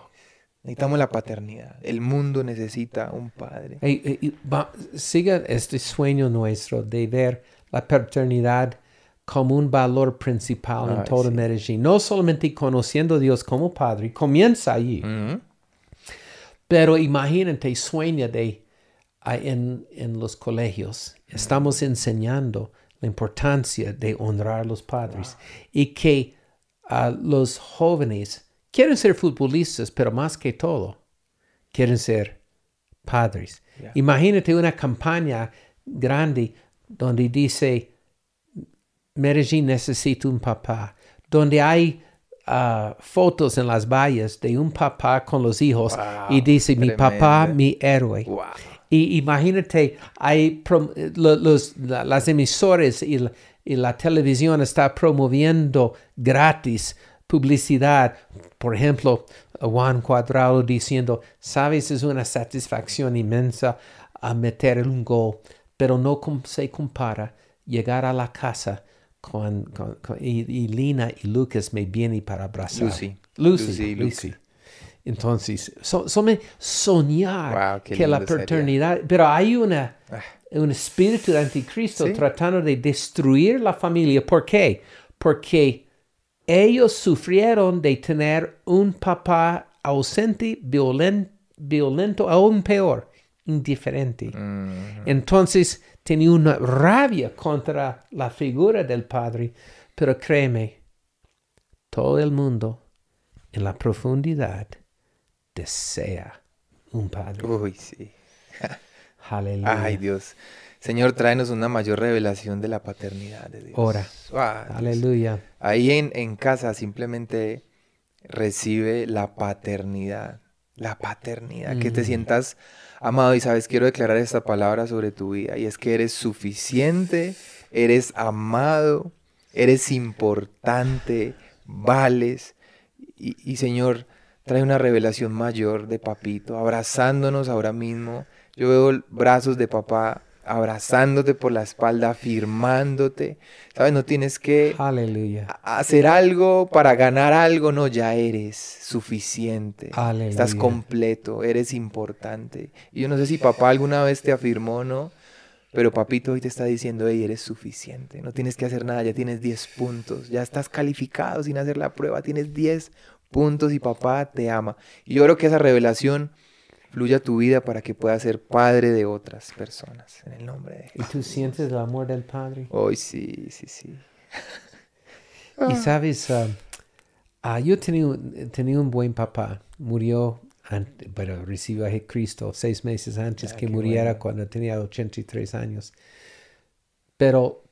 Necesitamos la paternidad. El mundo necesita un padre. Ey, ey, y va- siga este sueño nuestro de ver la paternidad como un valor principal en Ay, todo sí. Medellín. No solamente conociendo a Dios como Padre, comienza allí. Ujú. Pero imagínate, sueña de ah, en, en los colegios. Estamos enseñando la importancia de honrar a los padres y que ah, los jóvenes quieren ser futbolistas, pero más que todo, quieren ser padres. Ya. Imagínate una campaña grande donde dice, Medellín necesita un papá, donde hay ah, fotos en las vallas de un papá con los hijos y Wow, dice, mi papá, tremendo. mi héroe. Wow. Y imagínate, hay los, la- las emisoras y la, y la televisión está promoviendo gratis publicidad. Por ejemplo, Juan Cuadrado diciendo, sabes, es una satisfacción inmensa a meter un gol, pero no se compara llegar a la casa con, con- con- y, y Lina y Lucas me vienen para abrazar. Lucy. Lucy, Lucy. Entonces, so, so me soñar Wow, que la lindo sería. paternidad, pero hay una, Ah. un espíritu de anticristo Sí. tratando de destruir la familia. ¿Por qué? Porque ellos sufrieron de tener un papá ausente, violen- violento, aún peor, indiferente. Mm. Entonces tenía una rabia contra la figura del padre, pero créeme, todo el mundo en la profundidad desea un padre. Uy, sí. Aleluya. Ay, Dios. Señor, tráenos una mayor revelación de la paternidad de Dios. Ora. Ah, Dios. Aleluya. Ahí en, en casa simplemente recibe la paternidad. La paternidad. Que te Mm. sientas amado. Y sabes, quiero declarar esta palabra sobre tu vida. Y es que eres suficiente, eres amado, eres importante, vales. Y, y, Señor, trae una revelación mayor de papito, abrazándonos ahora mismo. Yo veo brazos de papá abrazándote por la espalda, afirmándote. ¿Sabes? No tienes que Aleluya. hacer algo para ganar algo, no, ya eres suficiente. Aleluya. Estás completo, eres importante. Y yo no sé si papá alguna vez te afirmó o no, pero papito hoy te está diciendo, hey, eres suficiente. No tienes que hacer nada, ya tienes 10 puntos. Ya estás calificado sin hacer la prueba, tienes 10 puntos y papá te ama. Y yo creo que esa revelación fluye a tu vida para que puedas ser padre de otras personas. En el nombre de ¿Y Jesús. tú sientes el amor del Padre? Hoy sí, sí, sí. Y sabes, ah, ah, yo tenía, un- tenía un buen papá. Murió, ante- pero recibió a Cristo seis meses antes Ah, que muriera bueno. cuando tenía 83 años. Pero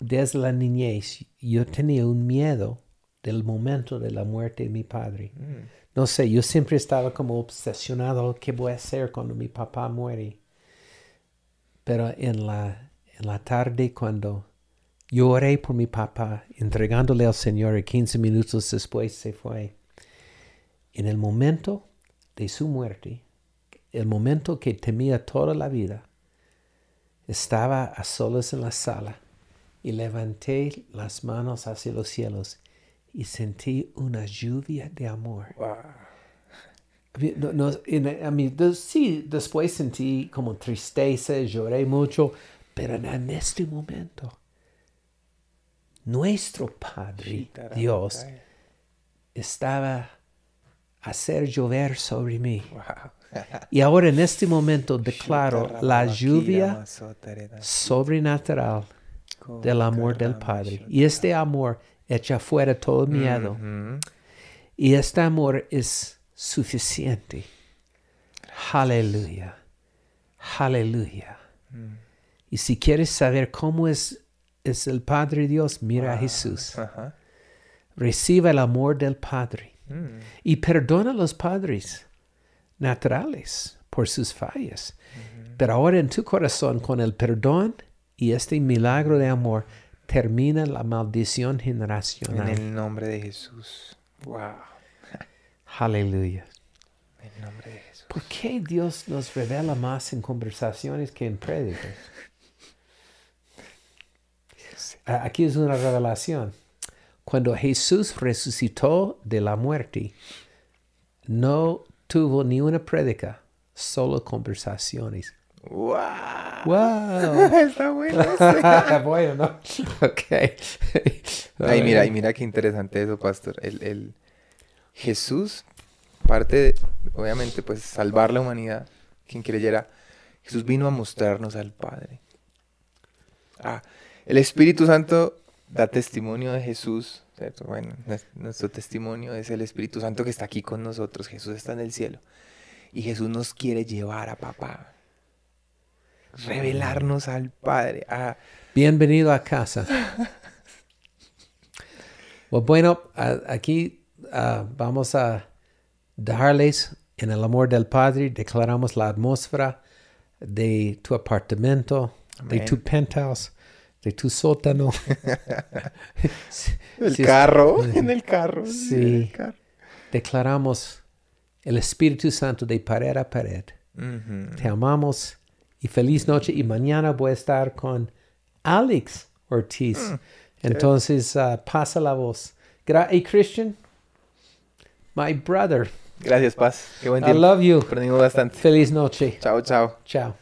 desde la niñez yo tenía un miedo del momento de la muerte de mi padre. Mm. No sé, yo siempre estaba como obsesionado, ¿qué voy a hacer cuando mi papá muere? Pero en la, en la tarde cuando yo oré por mi papá, entregándole al Señor y 15 minutos después se fue. En el momento de su muerte, el momento que temía toda la vida, estaba a solas en la sala y levanté las manos hacia los cielos y sentí una lluvia de amor. Wow. No- no, en- a mí, sí, después sentí como tristeza, lloré mucho, pero en este momento, nuestro Padre, Dios, estaba a hacer llover sobre mí. Wow. Y ahora en este momento declaro la lluvia sobrenatural del amor del Padre. Y este amor echa fuera todo miedo. Y este amor es suficiente. Aleluya. Aleluya. Y si quieres saber cómo es, es el Padre Dios, mira a Jesús. Ajá. Reciba el amor del Padre. Mm. Y perdona a los padres naturales por sus fallas. Pero ahora en tu corazón, con el perdón y este milagro de amor, termina la maldición En generacional. el nombre de Jesús. Wow. Aleluya. En el nombre de Jesús. ¿Por qué Dios nos revela más en conversaciones que en prédicas? Aquí es una revelación. Cuando Jesús resucitó de la muerte, no tuvo ni una prédica, solo conversaciones. Wow. ¡Wow! Está bueno. ese. bueno, ¿no? Ok. Ay, mira, y mira qué interesante eso, pastor. El, el Jesús, parte de, obviamente, pues salvar la humanidad, quien creyera, Jesús vino a mostrarnos al Padre. Ah, el Espíritu Santo da testimonio de Jesús, ¿cierto? Bueno, nues- nuestro testimonio es el Espíritu Santo que está aquí con nosotros. Jesús está en el cielo. Y Jesús nos quiere llevar a papá. Revelarnos al Padre. Bienvenido a casa. Bueno, aquí vamos a dejarles en el amor del Padre. Declaramos la atmósfera de tu apartamento, de tu penthouse, de tu sótano. El es- carro, en el carro. Sí. en el carro. declaramos el Espíritu Santo de pared a pared. Te amamos y feliz noche. Y mañana voy a estar con Alex Ortiz. Entonces, ah, pasa la voz. Gra hey, Christian, my brother, Gracias, Paz. Qué buen I tiempo. love you. Aprendimos bastante. Feliz noche. Chao, chao. Chao.